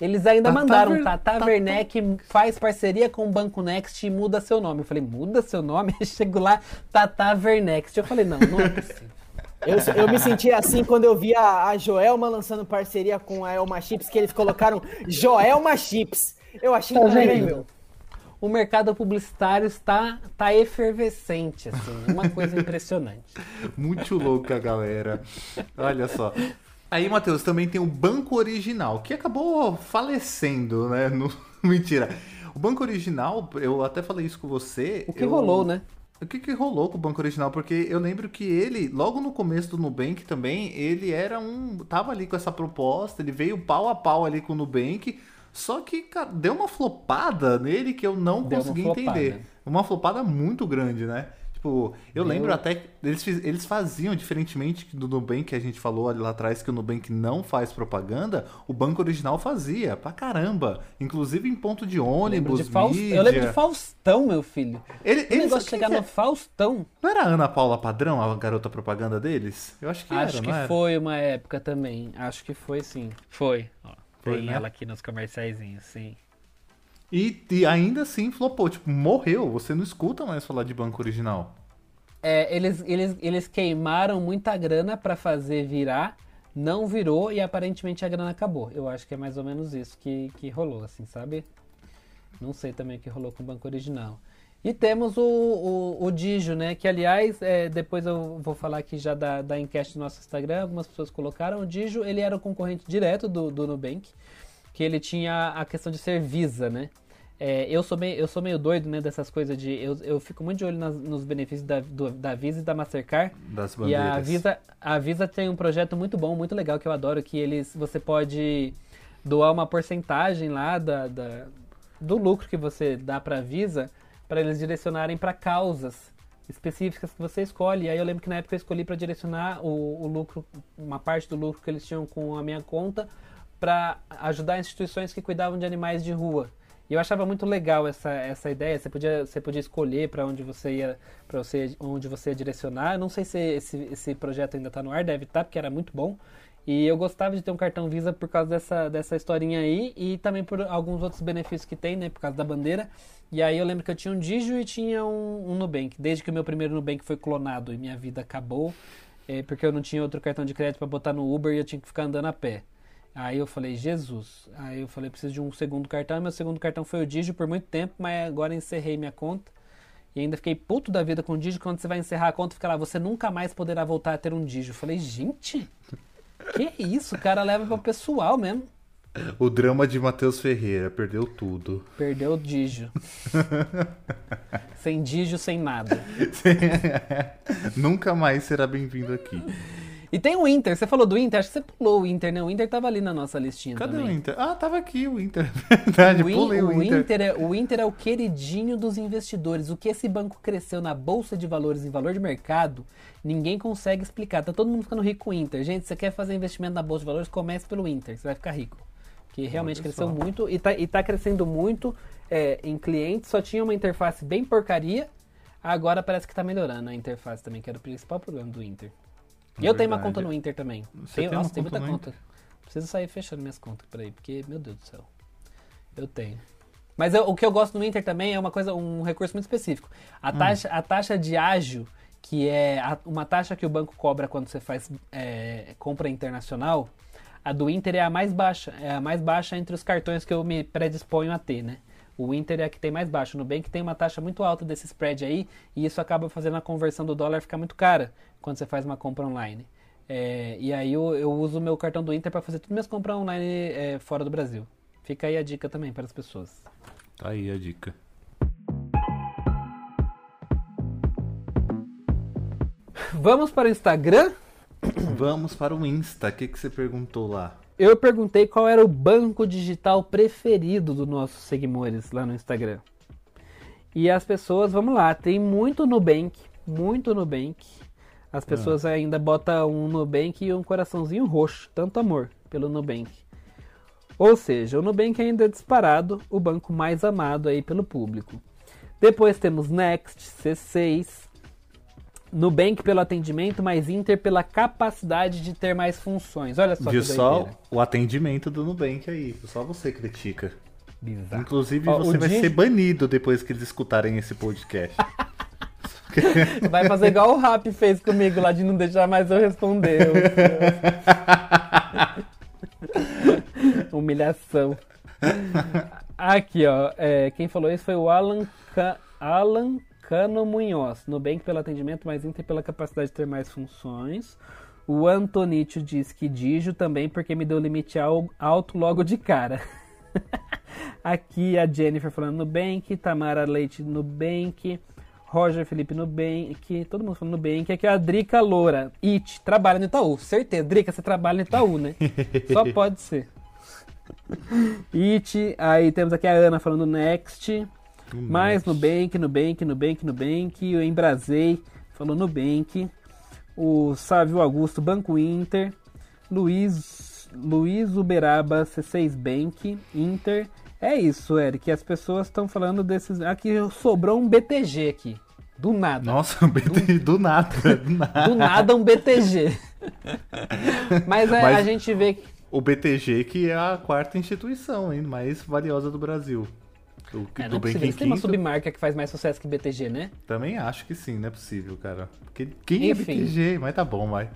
Eles ainda Tata mandaram. Ver... Tata, Tata Werneck faz parceria com o Banco Next e muda seu nome. Eu falei, muda seu nome? <laughs> Chego lá, Tata Wernext. Eu falei, não, não é possível. Eu, eu me senti assim quando eu vi a, a Joelma lançando parceria com a Elma Chips, que eles colocaram Joelma Chips. Eu achei tá incrível o mercado publicitário está, está efervescente, assim, uma coisa impressionante. <laughs> Muito louca, galera. Olha só. Aí, Matheus, também tem o Banco Original, que acabou falecendo, né? <laughs> No... Mentira. O Banco Original, eu até falei isso com você. O que eu... rolou, né? O que, que rolou com o Banco Original? Porque eu lembro que ele, logo no começo do Nubank também, ele era um. Tava ali com essa proposta, ele veio pau a pau ali com o Nubank. Só que, cara, deu uma flopada nele que eu não deu consegui uma entender. Uma flopada muito grande, né? Tipo, eu lembro até que eles, eles faziam, diferentemente do Nubank que a gente falou ali lá atrás, que o Nubank não faz propaganda, o banco original fazia, pra caramba. Inclusive em ponto de ônibus, eu lembro de, eu lembro de Faustão, meu filho. Ele, o negócio de chegar no é? Faustão. Não era a Ana Paula Padrão, a garota propaganda deles? Eu acho que acho era, que era? foi uma época também. Acho que foi sim. Foi. Ó, foi, tem né? ela aqui nos comerciais, sim. E, e, ainda assim flopou, tipo, morreu. Você não escuta mais falar de banco original. É, eles, eles, eles queimaram muita grana para fazer virar, não virou e aparentemente a grana acabou. Eu acho que é mais ou menos isso que, que rolou, assim, sabe? Não sei também o que rolou com o banco original. E temos o, o, o Digio, né? Que aliás, é, depois eu vou falar aqui já da, da enquete do nosso Instagram, algumas pessoas colocaram. O Digio, ele era o concorrente direto do, do Nubank, que ele tinha a questão de ser Visa, né? É, eu, sou meio, eu sou meio doido, né, dessas coisas de. Eu, eu fico muito de olho nas, nos benefícios da, do, da Visa e da Mastercard. Das bandeiras. E a Visa, a Visa tem um projeto muito bom, muito legal, que eu adoro, que eles. Você pode doar uma porcentagem lá da, da do lucro que você dá para a Visa para eles direcionarem para causas específicas que você escolhe. Aí eu lembro que na época eu escolhi para direcionar o, o lucro, uma parte do lucro que eles tinham com a minha conta para ajudar instituições que cuidavam de animais de rua. E eu achava muito legal essa, essa ideia. Você podia, você podia escolher para onde você ia, para você onde você ia direcionar. Eu não sei se esse, esse projeto ainda está no ar, deve estar, tá, porque era muito bom. E eu gostava de ter um cartão Visa por causa dessa, dessa historinha aí e também por alguns outros benefícios que tem, né, por causa da bandeira. E aí eu lembro que eu tinha um Digio e tinha um, um Nubank. Desde que o meu primeiro Nubank foi clonado e minha vida acabou, é, porque eu não tinha outro cartão de crédito para botar no Uber e eu tinha que ficar andando a pé. Aí eu falei, Jesus. Aí eu falei, preciso de um segundo cartão. Meu segundo cartão foi o Digio por muito tempo, mas agora encerrei minha conta. E ainda fiquei puto da vida com o Digio. Quando você vai encerrar a conta, fica lá, você nunca mais poderá voltar a ter um Digio. Eu falei, gente, que isso? O cara leva para o pessoal mesmo. O drama de Matheus Ferreira, perdeu tudo. Perdeu o Digio. <laughs> sem Digio, sem nada. <laughs> Nunca mais será bem-vindo aqui. E tem o Inter, você falou do Inter, acho que você pulou o Inter, né? O Inter tava ali na nossa listinha Cadê também. o Inter? Ah, tava aqui o Inter. <laughs> Verdade, o, pulei o, Inter. Inter é, o Inter é o queridinho dos investidores. O que esse banco cresceu na bolsa de valores em valor de mercado, ninguém consegue explicar. Tá todo mundo ficando rico com o Inter. Gente, você quer fazer investimento na bolsa de valores, comece pelo Inter, você vai ficar rico. Que realmente cresceu muito e tá, e tá crescendo muito é, em clientes. Só tinha uma interface bem porcaria. Agora parece que tá melhorando a interface também, que era o principal problema do Inter. Eu tenho uma conta no Inter também. Você tenho, tem nossa, tem muita conta. Preciso sair fechando minhas contas por aí, porque, meu Deus do céu. Eu tenho. Mas eu, o que eu gosto no Inter também é uma coisa, um recurso muito específico. A, hum. taxa, a taxa de ágio, que é a, uma taxa que o banco cobra quando você faz é, compra internacional, a do Inter é a mais baixa. É a mais baixa entre os cartões que eu me predisponho a ter, né? O Inter é a que tem mais baixo. O Nubank tem uma taxa muito alta desse spread aí, e isso acaba fazendo a conversão do dólar ficar muito cara quando você faz uma compra online. É, e aí eu, eu uso o meu cartão do Inter para fazer todas minhas compras online é, fora do Brasil. Fica aí a dica também para as pessoas. Tá aí a dica. Vamos para o Instagram? Vamos para o Insta. O que, que você perguntou lá? Eu perguntei qual era o banco digital preferido dos nossos seguidores lá no Instagram. E as pessoas, vamos lá, tem muito Nubank, muito Nubank. As pessoas ah. ainda botam um Nubank e um coraçãozinho roxo, tanto amor pelo Nubank. Ou seja, o Nubank ainda é disparado o banco mais amado aí pelo público. Depois temos Next, C6, Nubank pelo atendimento, mas Inter pela capacidade de ter mais funções. Olha só Viu só o atendimento do Nubank aí. Só você critica. Bizarro. Inclusive, Ó, você vai ser banido depois que eles escutarem esse podcast. <laughs> vai fazer igual o Rap fez comigo lá de não deixar mais eu responder. <laughs> Humilhação. Aqui, ó. É, quem falou isso foi o Alan, Ca... Alan Cano Munhoz, Nubank pelo atendimento, mas Inter pela capacidade de ter mais funções. O Antonítio diz que Digio também porque me deu limite alto logo de cara. <laughs> Aqui a Jennifer falando Nubank, Tamara Leite Nubank, Roger Felipe Nubank, todo mundo falando Nubank. Aqui a Drica Loura, It, trabalha no Itaú. Certeza, Drica, você trabalha no Itaú, né? <laughs> Só pode ser. It, aí temos aqui a Ana falando Next. Mais Nubank, Nubank, Nubank, Nubank. O Embrasei falou Nubank. O Sávio Augusto, Banco Inter. Luiz, Luiz Uberaba, C6 Bank, Inter. É isso, Eric. As pessoas estão falando desses. Aqui sobrou um BTG aqui. Do nada. Nossa, um BTG, do, do nada. Do <laughs> nada, do nada um BTG. <laughs> Mas, é, Mas a gente vê que. O BTG, que é a quarta instituição hein, mais valiosa do Brasil. O, é, do é Tem uma submarca que faz mais sucesso que BTG, né? Também acho que sim, não é possível, cara. Porque quem é Enfim. é BTG? Mas tá bom, vai.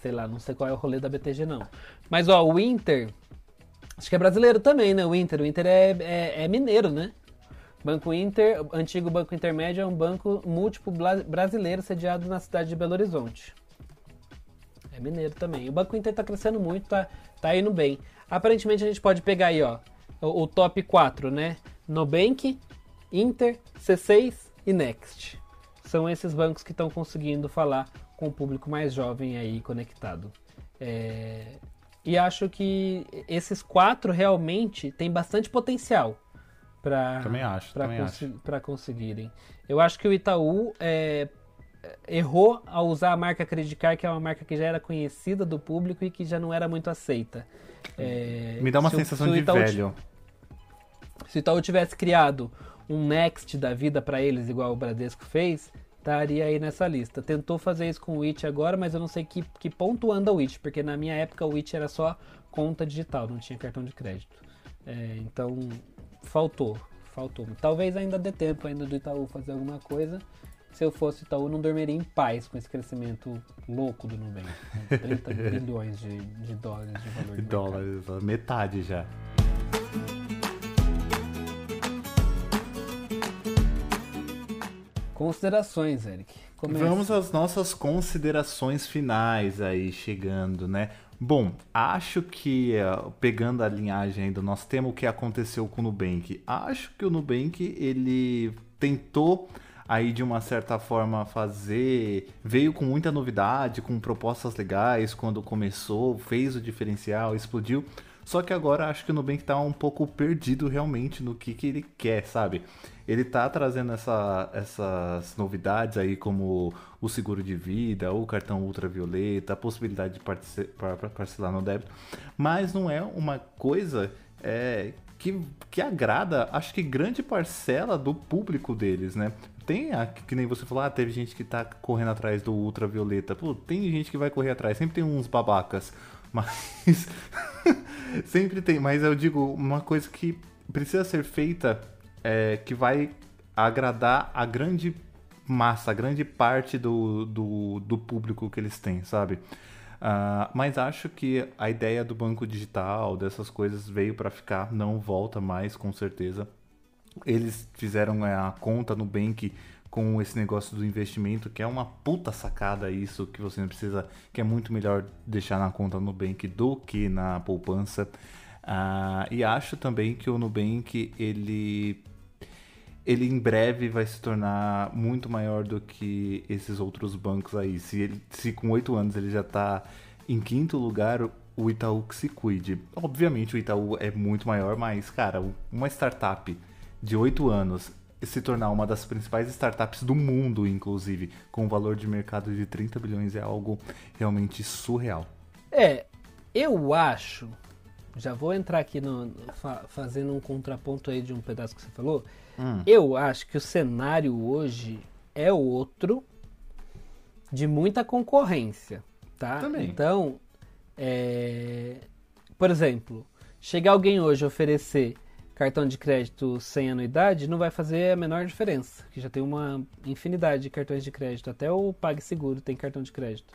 Sei lá, não sei qual é o rolê da BTG, não. Mas, ó, o Inter. Acho que é brasileiro também, né? O Inter. O Inter é, é, é mineiro, né? Banco Inter, antigo Banco Intermédio, é um banco múltiplo brasileiro sediado na cidade de Belo Horizonte. É mineiro também. O Banco Inter tá crescendo muito, tá, tá indo bem. Aparentemente a gente pode pegar aí, ó, o, o top 4, né? Nubank, Inter, C6 e Next. São esses bancos que estão conseguindo falar com o público mais jovem aí conectado. É... E acho que esses quatro realmente têm bastante potencial para consi conseguirem. Eu acho que o Itaú é, errou ao usar a marca Credicar, que é uma marca que já era conhecida do público e que já não era muito aceita. É, Me dá uma se sensação o, se de velho. Se o Itaú tivesse criado um Next da vida para eles, igual o Bradesco fez, estaria aí nessa lista. Tentou fazer isso com o It agora, mas eu não sei que, que ponto anda o It, porque na minha época o It era só conta digital, não tinha cartão de crédito. É, então faltou, faltou. Talvez ainda dê tempo ainda do Itaú fazer alguma coisa. Se eu fosse Itaú, não dormiria em paz com esse crescimento louco do Nubank. <laughs> 30 bilhões de, de, dólares de valor de dólares, metade já. Considerações, Eric. Vamos às nossas considerações finais aí chegando, né? Bom, acho que, eh, pegando a linhagem aí do nosso tema, o que aconteceu com o Nubank? Acho que o Nubank, ele tentou aí de uma certa forma fazer, veio com muita novidade, com propostas legais quando começou, fez o diferencial, explodiu. Só que agora acho que o Nubank tá um pouco perdido realmente no que, que ele quer, sabe? Ele tá trazendo essa, essas novidades aí como o seguro de vida, o cartão ultravioleta, a possibilidade de parcelar no débito, mas não é uma coisa é, que, que agrada, acho que grande parcela do público deles, né? Tem, a, que nem você falou, ah, teve gente que tá correndo atrás do ultravioleta. Pô, tem gente que vai correr atrás, sempre tem uns babacas. Mas. <laughs> sempre tem. Mas eu digo, uma coisa que precisa ser feita é que vai agradar a grande massa, a grande parte do, do, do público que eles têm, sabe? Uh, mas acho que a ideia do banco digital, dessas coisas, veio para ficar, não volta mais, com certeza. Eles fizeram é, a conta no Bank com esse negócio do investimento, que é uma puta sacada isso, que você não precisa, que é muito melhor deixar na conta Nubank do que na poupança. Uh, e acho também que o Nubank, ele, ele em breve vai se tornar muito maior do que esses outros bancos aí. Se, ele, se com oito anos ele já está em quinto lugar, o Itaú que se cuide. Obviamente o Itaú é muito maior, mas, cara, uma startup de oito anos se tornar uma das principais startups do mundo, inclusive, com um valor de mercado de 30 bilhões, é algo realmente surreal. É, eu acho. Já vou entrar aqui no, fa, fazendo um contraponto aí de um pedaço que você falou. Hum. Eu acho que o cenário hoje é outro de muita concorrência, tá? Também. Então, é, por exemplo, chegar alguém hoje oferecer cartão de crédito sem anuidade não vai fazer a menor diferença, que já tem uma infinidade de cartões de crédito, até o PagSeguro tem cartão de crédito.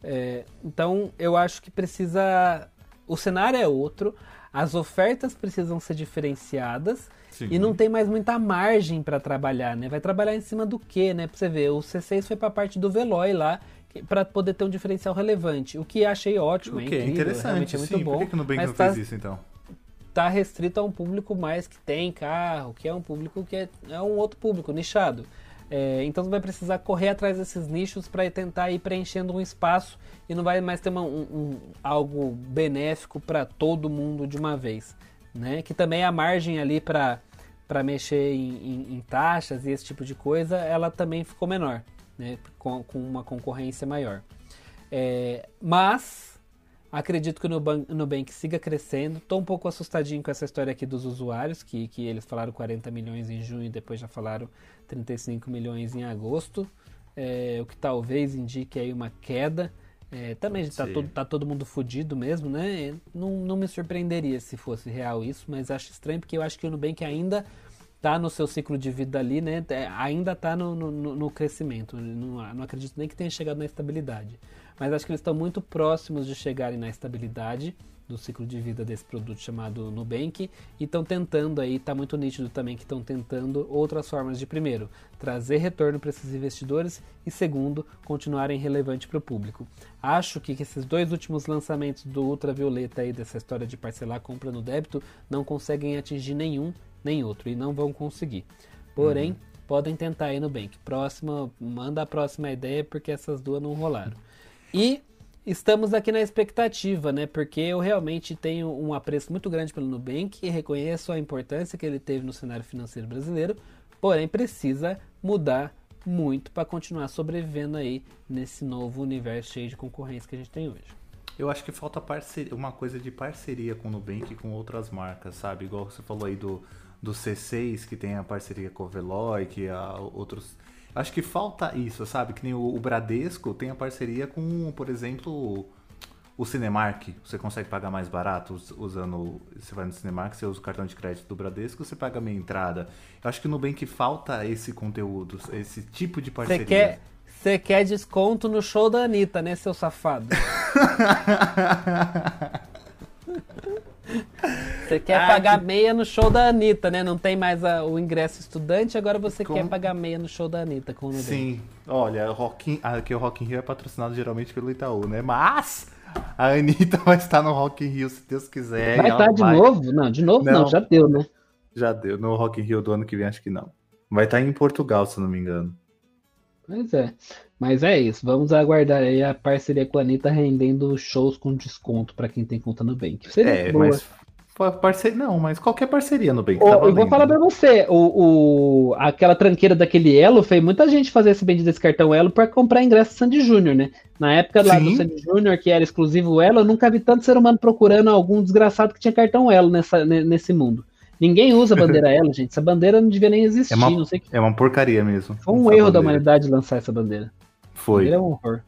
É, então eu acho que precisa. O cenário é outro, as ofertas precisam ser diferenciadas Sim. e não tem mais muita margem para trabalhar, né? Vai trabalhar em cima do que, né? Pra você ver, o C6 foi para a parte do Veloy lá, para poder ter um diferencial relevante, o que achei ótimo, o que é incrível, interessante, é muito sim. bom. Por que, que o Nubank não tá... fez isso então? Está restrito a um público mais que tem carro, que é um público que é, é um outro público, nichado. É, então vai precisar correr atrás desses nichos para tentar ir preenchendo um espaço e não vai mais ter uma, um, um, algo benéfico para todo mundo de uma vez. Né? Que também a margem ali para para mexer em, em, em, taxas e esse tipo de coisa, ela também ficou menor, né? com, com uma concorrência maior. É, mas acredito que o Nubank, Nubank siga crescendo. Estou um pouco assustadinho com essa história aqui dos usuários, que, que eles falaram 40 milhões em junho e depois já falaram 35 milhões em agosto, é, o que talvez indique aí uma queda. É, também está todo, tá todo mundo fudido mesmo, né? Não, não me surpreenderia se fosse real isso, mas acho estranho porque eu acho que o Nubank ainda está no seu ciclo de vida ali, né? É, ainda está no, no, no, crescimento. Não, não acredito nem que tenha chegado na estabilidade. Mas acho que eles estão muito próximos de chegarem na estabilidade do ciclo de vida desse produto chamado Nubank e estão tentando aí, está muito nítido também que estão tentando outras formas de primeiro, trazer retorno para esses investidores e segundo, continuarem relevante para o público. Acho que esses dois últimos lançamentos do ultravioleta aí dessa história de parcelar compra no débito não conseguem atingir nenhum nem outro e não vão conseguir. Porém, uhum. podem tentar aí no Bank. Próxima, manda a próxima ideia porque essas duas não rolaram. E estamos aqui na expectativa, né? Porque eu realmente tenho um apreço muito grande pelo Nubank e reconheço a importância que ele teve no cenário financeiro brasileiro, porém precisa mudar muito para continuar sobrevivendo aí nesse novo universo cheio de concorrência que a gente tem hoje. Eu acho que falta parceria, uma coisa de parceria com o Nubank e com outras marcas, sabe? Igual você falou aí do, do C6, que tem a parceria com o Veloy, que outros Acho que falta isso, sabe? Que nem o, o Bradesco tem a parceria com, por exemplo, o Cinemark. Você consegue pagar mais barato usando. Você vai no Cinemark, você usa o cartão de crédito do Bradesco, você paga meia entrada. Eu acho que no Nubank falta esse conteúdo, esse tipo de parceria. Você quer, você quer desconto no show da Anitta, né, seu safado? <laughs> Você quer ah, pagar que... meia no show da Anitta, né? Não tem mais a, o ingresso estudante, agora você quer pagar meia no show da Anitta com o Sim, olha, Rock in... aqui o Rock in Rio é patrocinado geralmente pelo Itaú, né? Mas a Anitta <laughs> vai estar no Rock in Rio, se Deus quiser. Vai estar de vai... novo? Não, de novo não. não, já deu, né? Já deu. No Rock in Rio do ano que vem, acho que não. Vai estar em Portugal, se não me engano. Pois é. Mas é isso, vamos aguardar aí a parceria com a Anitta rendendo shows com desconto para quem tem conta no Bank. Seria é, boa. mas parceria não, mas qualquer parceria no Bank. Tá eu vou falar para você, o, o, aquela tranqueira daquele Elo fez muita gente fazer esse bendito desse cartão Elo para comprar ingresso Sandy Júnior, né? Na época lá Sim. do Sandy Júnior, que era exclusivo Elo, eu nunca vi tanto ser humano procurando algum desgraçado que tinha cartão Elo nessa, nesse mundo. Ninguém usa bandeira <laughs> Elo, gente. Essa bandeira não devia nem existir, é uma, não sei que... É uma porcaria mesmo. Foi um erro bandeira. da humanidade lançar essa bandeira. Foi. É um horror.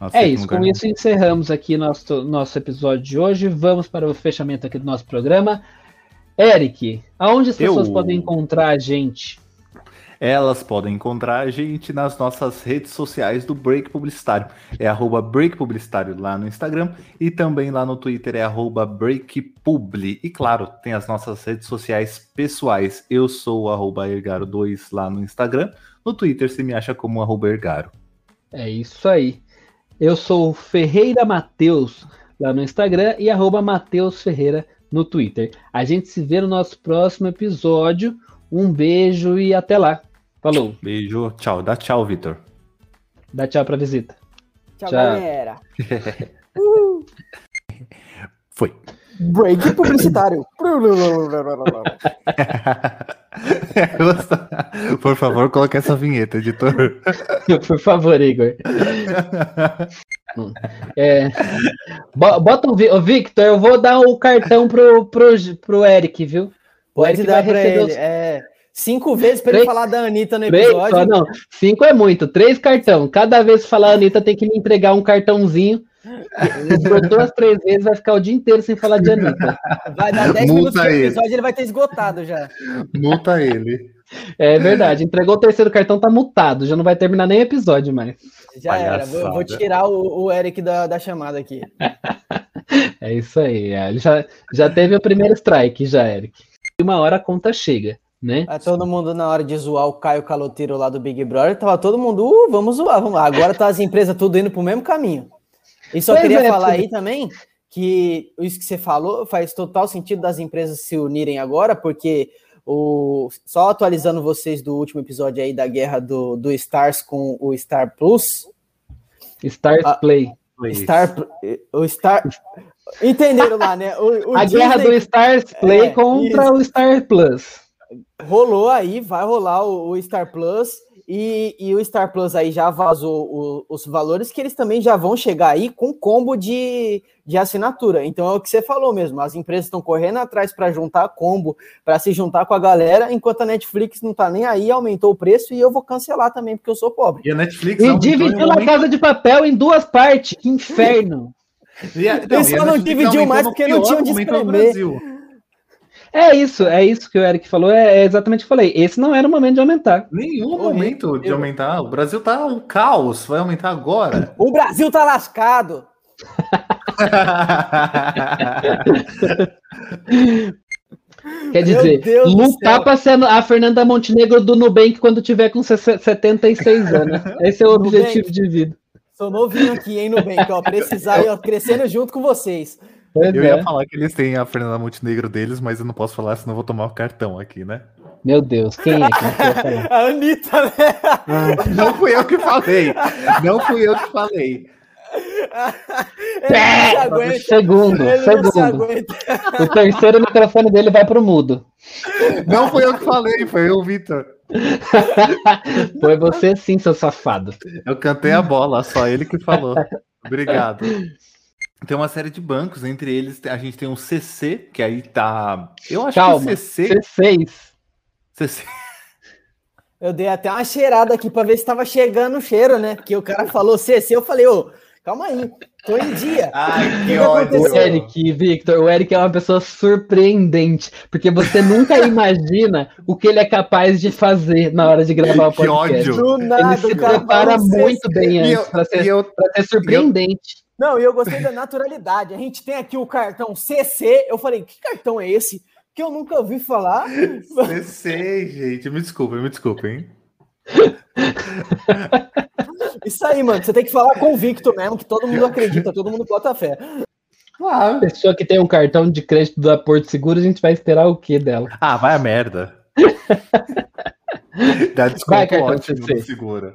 Nossa, é isso, com isso encerramos aqui nosso, nosso episódio de hoje. Vamos para o fechamento aqui do nosso programa. Eric, aonde as pessoas Eu... podem encontrar a gente? Elas podem encontrar a gente nas nossas redes sociais do Break Publicitário. É arroba Break Publicitário lá no Instagram e também lá no Twitter é arroba BreakPubli. E claro, tem as nossas redes sociais pessoais. Eu sou o arroba Ergaro2 lá no Instagram. No Twitter você me acha como arroba Ergaro. É isso aí. Eu sou Ferreira Mateus lá no Instagram e arroba Mateus Ferreira no Twitter. A gente se vê no nosso próximo episódio. Um beijo e até lá. Falou. Beijo, tchau. Dá tchau, Vitor. Dá tchau pra visita. Tchau, tchau. galera. <laughs> Foi. Break publicitário. <laughs> <laughs> <laughs> Por favor, coloque essa vinheta, editor. <laughs> Por favor, Igor. É, bota o Victor, eu vou dar o cartão pro, pro, pro Eric, viu? Pode dar pra ele. Os... É, cinco vezes para ele falar da Anitta no episódio. Três, não, cinco é muito. Três cartão. Cada vez que falar a Anitta tem que me entregar um cartãozinho por duas, três vezes vai ficar o dia inteiro sem falar de Anitta. Vai dar 10 minutos de episódio ele vai ter esgotado já. Multa ele. É verdade, entregou o terceiro cartão, tá multado, já não vai terminar nem episódio mais. Já Palhaçada. era, vou, vou, tirar o, o Eric da, da chamada aqui. <laughs> é isso aí, é. ele já, já teve o primeiro strike, já, Eric. Uma hora a conta chega. Né? É, todo mundo na hora de zoar o Caio Caloteiro lá do Big Brother, tava todo mundo, uh, vamos zoar, vamos lá. Agora tá as empresas tudo indo pro mesmo caminho. E só pois queria é, falar aí também que isso que você falou faz total sentido das empresas se unirem agora, porque o, só atualizando vocês do último episódio aí da guerra do, do Stars com o Star Plus. Stars a, Play. Star, o Star. Entenderam lá, né? O, o <laughs> a Disney, guerra do Stars Play é, contra isso. o Star Plus. rolou aí, vai rolar o, o Star Plus. E, e, o Star Plus aí já vazou o, os valores que eles também já vão chegar aí com combo de, de assinatura. Então é o que você falou mesmo. As empresas estão correndo atrás para juntar combo, para se juntar com a galera, enquanto a Netflix não tá nem aí, aumentou o preço e eu vou cancelar também porque eu sou pobre. E a Netflix e dividiu a Casa de Papel em duas partes. Que inferno! e a, não, só não dividiu mais porque não tinha onde escrever. É isso, é isso que o Eric falou, é, é exatamente o que eu falei. Esse não era o momento de aumentar. Nenhum momento de aumentar. O Brasil tá um caos, vai aumentar agora. <laughs> O Brasil tá lascado. <laughs> Quer dizer, lutar para ser a Fernanda Montenegro do Nubank quando tiver com 76 <laughs> anos. Esse é o objetivo Nubank. de vida. Sou novinho aqui, hein, Nubank? Ó, precisar ir crescendo junto com vocês. Pois eu é. ia falar que eles têm a Fernanda Montenegro deles, mas eu não posso falar, senão eu vou tomar o cartão aqui, né? Meu Deus, quem é que <laughs> A Anitta, né? Não fui eu que falei. Não fui eu que falei. É, segundo, Ele segundo. O terceiro microfone dele vai pro mudo. Não foi eu que falei, foi eu, Vitor. <laughs> Foi você sim, seu safado. Eu cantei a bola, só ele que falou. Obrigado. Tem uma série de bancos, entre eles a gente tem um CC, que aí tá. Eu acho Calma, que CC. C6. CC. Eu dei até uma cheirada aqui para ver se tava chegando o cheiro, né? Porque o cara falou CC, eu falei, ô, calma aí, tô em dia. <laughs> Ai, que ódio. O Eric, Victor, o Eric é uma pessoa surpreendente, porque você nunca <laughs> imagina o que ele é capaz de fazer na hora de gravar o podcast. Que ódio. Nada, ele se prepara muito bem antes para ser, eu, ser surpreendente. Não, e eu gostei da naturalidade. A gente tem aqui o cartão CC. Eu falei, que cartão é esse? Que eu nunca ouvi falar. CC, gente. Me desculpa, me desculpa, hein? Isso aí, mano. Você tem que falar convicto mesmo, que todo mundo acredita, todo mundo bota fé. Claro. Pessoa que tem um cartão de crédito da Porto Seguro, a gente vai esperar o quê dela? Ah, vai a merda. <laughs> Dá desconto vai, ótimo, segura.